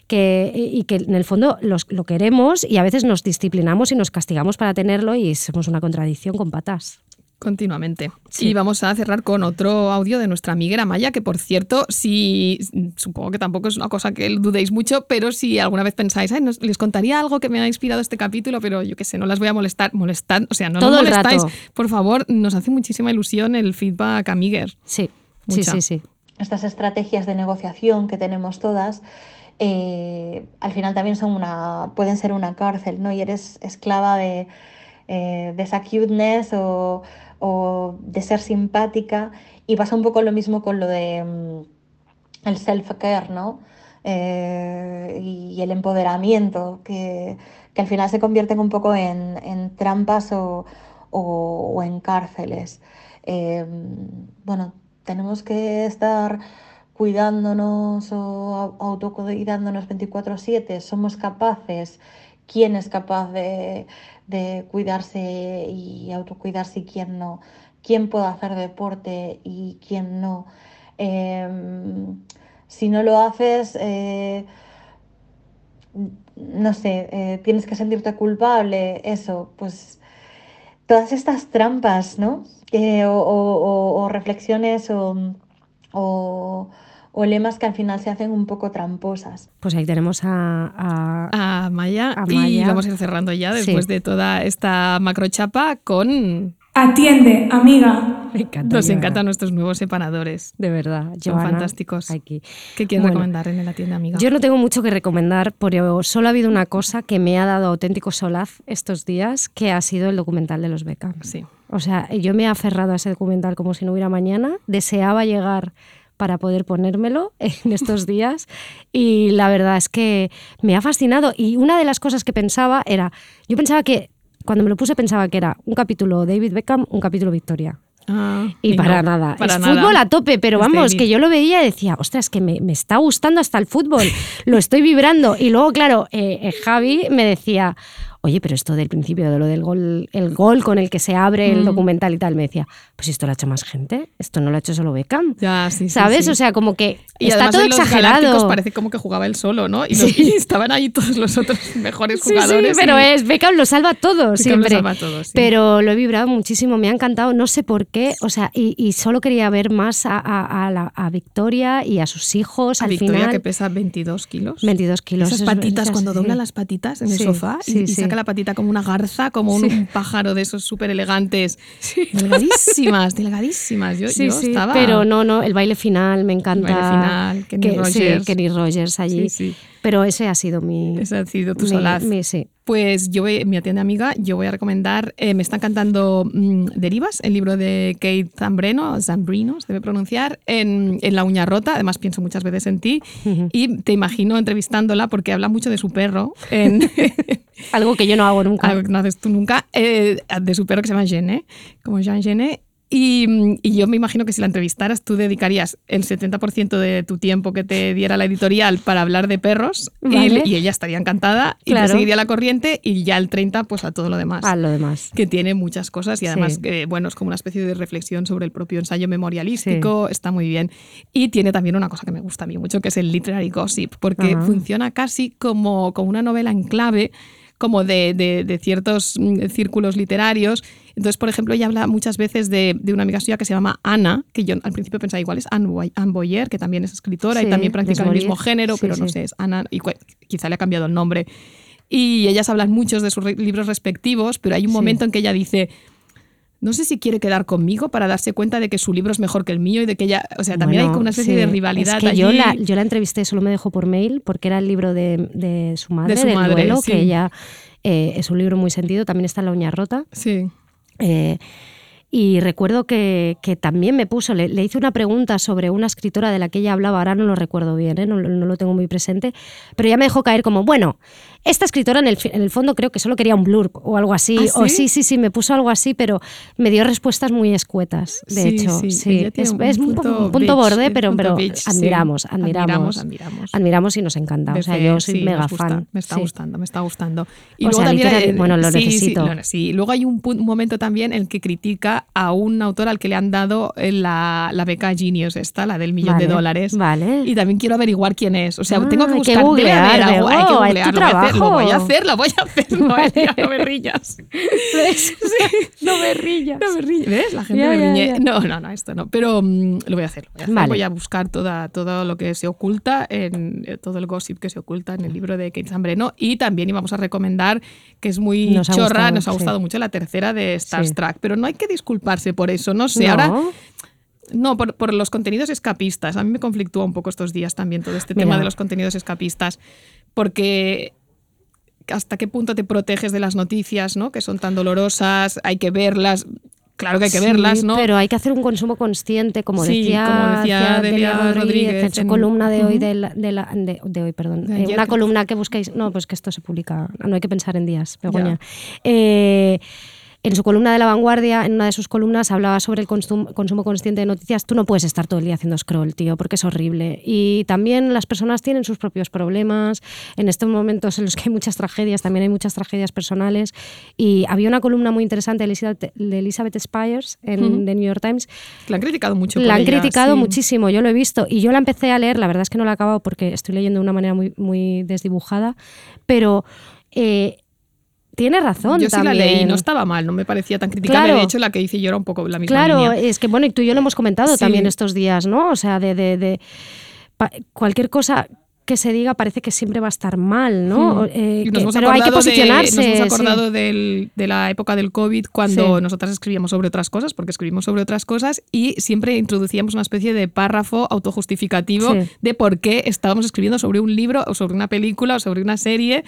que, y que en el fondo los- lo queremos y a veces nos disciplinamos y nos castigamos para tenerlo y somos una contradicción con patas. Continuamente. Sí. Y vamos a cerrar con otro audio de nuestra amiga Maya, que por cierto, si supongo que tampoco es una cosa que dudéis mucho, pero si alguna vez pensáis, "Ay, nos- les contaría algo que me ha inspirado este capítulo, pero yo qué sé, no las voy a molestar, molestar, o sea, no Todo nos molestáis. Por favor, nos hace muchísima ilusión el feedback amiguer. Sí, Mucha. sí, sí, sí. estas estrategias de negociación que tenemos todas, eh, al final también son una, pueden ser una cárcel, ¿no? Y eres esclava de, eh, de esa cuteness o, o de ser simpática. Y pasa un poco lo mismo con lo de mm, el self-care, ¿no? Eh, y el empoderamiento, que, que al final se convierten un poco en, en trampas o, o- o en cárceles. Eh, bueno, tenemos que estar cuidándonos o au- autocuidándonos 24/7. Somos capaces. ¿Quién es capaz de, de cuidarse y autocuidarse y quién no? ¿Quién puede hacer deporte y quién no? Em, si no lo haces, eh, no sé, eh, tienes que sentirte culpable, eso, pues todas estas trampas, ¿no? Eh, o, o- o- o reflexiones o, o- o lemas que al final se hacen un poco tramposas. Pues ahí tenemos a, a, a Maya, a y vamos a ir cerrando ya Sí. después de toda esta macrochapa con... Atiende, amiga. Me encanta, Nos encantan nuestros nuevos separadores. De verdad, Son Joana, fantásticos. aquí. ¿Qué quieres Bueno, recomendar en la tienda amiga? Yo no tengo mucho que recomendar, pero solo ha habido una cosa que me ha dado auténtico solaz estos días, que ha sido el documental de los Beckham. Sí. O sea, yo me he aferrado a ese documental como si no hubiera mañana, deseaba llegar para poder ponérmelo (laughs) en estos días y la verdad es que me ha fascinado y una de las cosas que pensaba era, yo pensaba que, cuando me lo puse pensaba que era un capítulo David Beckham, un capítulo Victoria. Ah, Y no, para nada. para es nada. fútbol a tope, pero vamos, que yo lo veía y decía, ostras, que me, me está gustando hasta el fútbol, lo estoy vibrando. Y luego, claro, eh, eh, Javi me decía, oye, pero esto del principio, de lo del gol, el gol con el que se abre el Mm. documental y tal, me decía, pues esto lo ha hecho más gente, esto no lo ha hecho solo Beckham. Ya, sí, sí, ¿Sabes? sí. O sea, como que Y está todo en los exagerado. parece como que jugaba él solo, ¿no? Y, Sí. los- (laughs) y estaban ahí todos los otros (laughs) mejores Sí, sí, jugadores. pero y- es Beckham lo salva todo Beckham lo siempre. salva todo, sí. Pero lo he vibrado muchísimo, me ha encantado, no sé por qué, o sea, y, y solo quería ver más a, a- a la- a Victoria y a sus hijos A al Victoria final. que pesa 22 kilos. 22 kilos. Esas es- patitas, cuando sí. dobla las patitas en el Sí, sofá y, sí, y sí. saca la patita como una garza, como un, Sí. un pájaro de esos súper elegantes. Delgadísimas, delgadísimas. Yo, Sí, yo estaba... pero no, no, el baile final me encanta. baile final, Kenny que, Rogers. Kenny Rogers allí. Pero ese ha sido mi. Ese ha sido tu mi- solaz. mi- sí. Pues yo, voy- mi atienda amiga, yo voy a recomendar, eh, me están cantando mm, Derivas, el libro de Kate Zambreno, Zambrino, se debe pronunciar, en, en La uña rota, además pienso muchas veces en ti, y te imagino entrevistándola porque habla mucho de su perro, en, (laughs) Algo que yo no hago nunca. algo que no haces tú nunca, eh, de su perro que se llama Gené, como Jean Gené. Y, y yo me imagino que si la entrevistaras, tú dedicarías el 70% de tu tiempo que te diera la editorial para hablar de perros y- Vale. y, ella estaría encantada y Claro. te seguiría la corriente y ya el 30% pues a todo lo demás. A lo demás. Que tiene muchas cosas y Sí. además, que, bueno, es como una especie de reflexión sobre el propio ensayo memorialístico, está muy bien. Y tiene también una cosa que me gusta a mí mucho, que es el literary gossip, porque funciona casi como, como una novela en clave, como de, de- de ciertos mm, círculos literarios. Entonces, por ejemplo, ella habla muchas veces de, de una amiga suya que se llama Ana, que yo al principio pensaba igual es Anne, Anne Boyer, que también es escritora Sí, y también practica el mismo género, Sí, pero no sí. sé, es Ana, y quizá le ha cambiado el nombre. Y ellas hablan muchos de sus libros respectivos, pero hay un momento en que ella dice, no sé si quiere quedar conmigo para darse cuenta de que su libro es mejor que el mío y de que ella, o sea, también hay Bueno, como una especie sí. de rivalidad Es que allí. yo la, yo la entrevisté, solo me dejó por mail, porque era el libro de, de su madre, su del madre, duelo, sí. que ella eh, es un libro muy sentido, también está en La uña rota. Sí. Eh, y recuerdo que, que también me puso, le, le hice una pregunta sobre una escritora de la que ella hablaba, ahora no lo recuerdo bien, ¿eh? no, no lo tengo muy presente, pero ella me dejó caer como, bueno, esta escritora en el, en el fondo creo que solo quería un blurb o algo así, ¿Ah, o sí? sí, sí, sí, me puso algo así, pero me dio respuestas muy escuetas, de Sí, hecho. sí, Sí, es, un es punto un punto bitch, borde, pero, punto pero bitch, sí. admiramos, admiramos, Admiramos, admiramos. admiramos y nos encanta. O sea, yo soy sí, mega gusta, fan. Me está sí. gustando, me está gustando. Y O luego sea, también, bueno, lo sí, sí, necesito. lo- sí. Luego hay un, un momento también en el que critica a un autor al que le han dado eh, la, la beca Genius, esta, la del millón Vale, de dólares. Vale. Y también quiero averiguar quién es. O sea, Ah, tengo que hay que buscar. debe haber algo, hay que tu googlear, lo voy a hacer, lo voy a hacer. No, Vale. no me rillas. no me rillas. No me riñe. ¿Ves? La gente Ya, me ya, riñe. ya. No, no, no, esto no. Pero lo voy a hacer. Lo voy a, hacer. Vale. Voy a buscar toda, todo lo que se oculta, en eh, todo el gossip que se oculta en el libro de Kate Zambreno. Y también íbamos a recomendar, que es muy Nos ha chorra, gustado, nos ha sí. gustado mucho la tercera de Star Sí. Trek. Pero no hay que disculparse por eso. No sé, No. ahora. No, por, por los contenidos escapistas. A mí me conflictúa un poco estos días también todo este tema de los contenidos escapistas. Porque hasta qué punto te proteges de las noticias, ¿no? Que son tan dolorosas, hay que verlas. Claro que hay que Sí, verlas, ¿no? Pero hay que hacer un consumo consciente, como Sí, decía, como decía Delia Rodríguez, Rodríguez en su columna de hoy, de, la- de, la- de- de hoy, perdón. Eh, una columna que busquéis. No, pues que esto se publica. No hay que pensar en días, Begoña. Eh, en su columna de La Vanguardia, en una de sus columnas, hablaba sobre el consum- consumo consciente de noticias. Tú no puedes estar todo el día haciendo scroll, tío, porque es horrible. Y también las personas tienen sus propios problemas. En estos momentos en los que hay muchas tragedias, también hay muchas tragedias personales. Y había una columna muy interesante de Elizabeth, de Elizabeth Spires en Ujú. The New York Times. La han criticado mucho. La han ella, criticado sí. muchísimo, yo lo he visto. Y yo la empecé a leer, la verdad es que no la he acabado porque estoy leyendo de una manera muy, muy desdibujada. Pero eh, tiene razón Yo sí la también. leí, no estaba mal, no me parecía tan criticable. Claro. De hecho, la que hice yo era un poco la misma Claro, línea. es que bueno, y tú y yo lo hemos comentado Sí. también estos días, ¿no? O sea, de, de- de- pa- cualquier cosa que se diga parece que siempre va a estar mal, ¿no? Mm. Eh, Y que- nos hemos pero hay que de- posicionarse. nos hemos sí. acordado del- de la época del COVID cuando Sí. nosotras escribíamos sobre otras cosas, porque escribimos sobre otras cosas y siempre introducíamos una especie de párrafo autojustificativo de por qué estábamos escribiendo sobre un libro o sobre una película o sobre una serie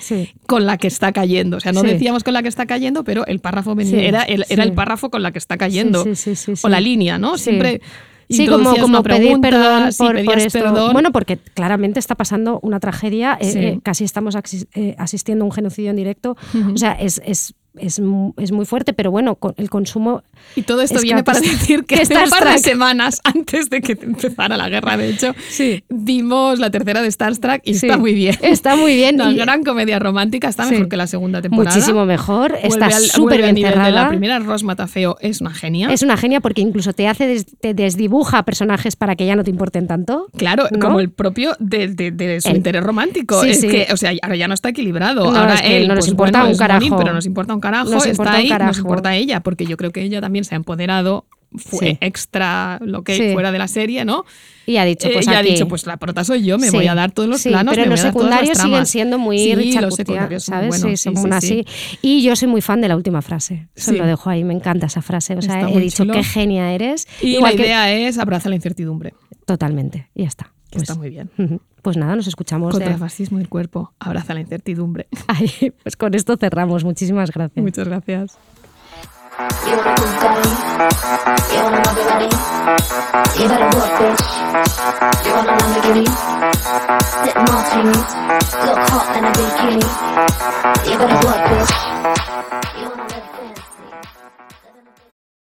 con la que está cayendo. O sea, no decíamos con la que está cayendo, pero el párrafo venía, era, el, era el párrafo con la que está cayendo. Sí, sí, sí, sí, O la línea, ¿no? Siempre. Sí, como, como pedir perdón por, esto. perdón. Bueno, porque claramente está pasando una tragedia, eh, Sí. eh, casi estamos eh, asistiendo a un genocidio en directo. O sea, es, es, es, es muy fuerte, pero bueno, el consumo... Y todo esto es viene para decir que, hace un par de semanas antes de que empezara la guerra, de hecho, vimos la tercera de Star Trek y Sí, está muy bien. está muy bien y- gran comedia romántica, está Sí. mejor que la segunda temporada. Muchísimo mejor, Vuelve está súper bien de cerrada. la primera. Ross Matafeo es una genia. Es una genia porque incluso te hace des- te desdibuja personajes para que ya no te importen tanto. Claro, ¿no? como el propio de, de- de su El- interés romántico. Es que, o sea, ahora ya no está equilibrado. No, ahora es que él, no nos pues, importa bueno, un bonito, carajo. pero nos importa un carajo. Nos está ahí, nos carajo. importa ella, porque yo creo que ella también se ha empoderado fue Sí. extra lo que Sí. fuera de la serie, ¿no? Y ha dicho, Eh, pues y ha dicho, pues la prota soy yo, me Sí, voy a dar todos los planos, pero me los voy a dar todas las secundarios siguen siendo muy Richard secundarios ¿sabes? sí, son sí, así. sí. Y yo soy muy fan de la última frase. Se lo dejo ahí, me encanta esa frase. O sea, Está he dicho chulo. qué genia eres. Y Igual la que- idea es abraza la incertidumbre. Totalmente, y ya está. Que está muy bien. Pues nada, nos escuchamos. Contra de- el fascismo del cuerpo, abraza la incertidumbre. Ay, pues con esto cerramos. Muchísimas gracias. Muchas gracias. You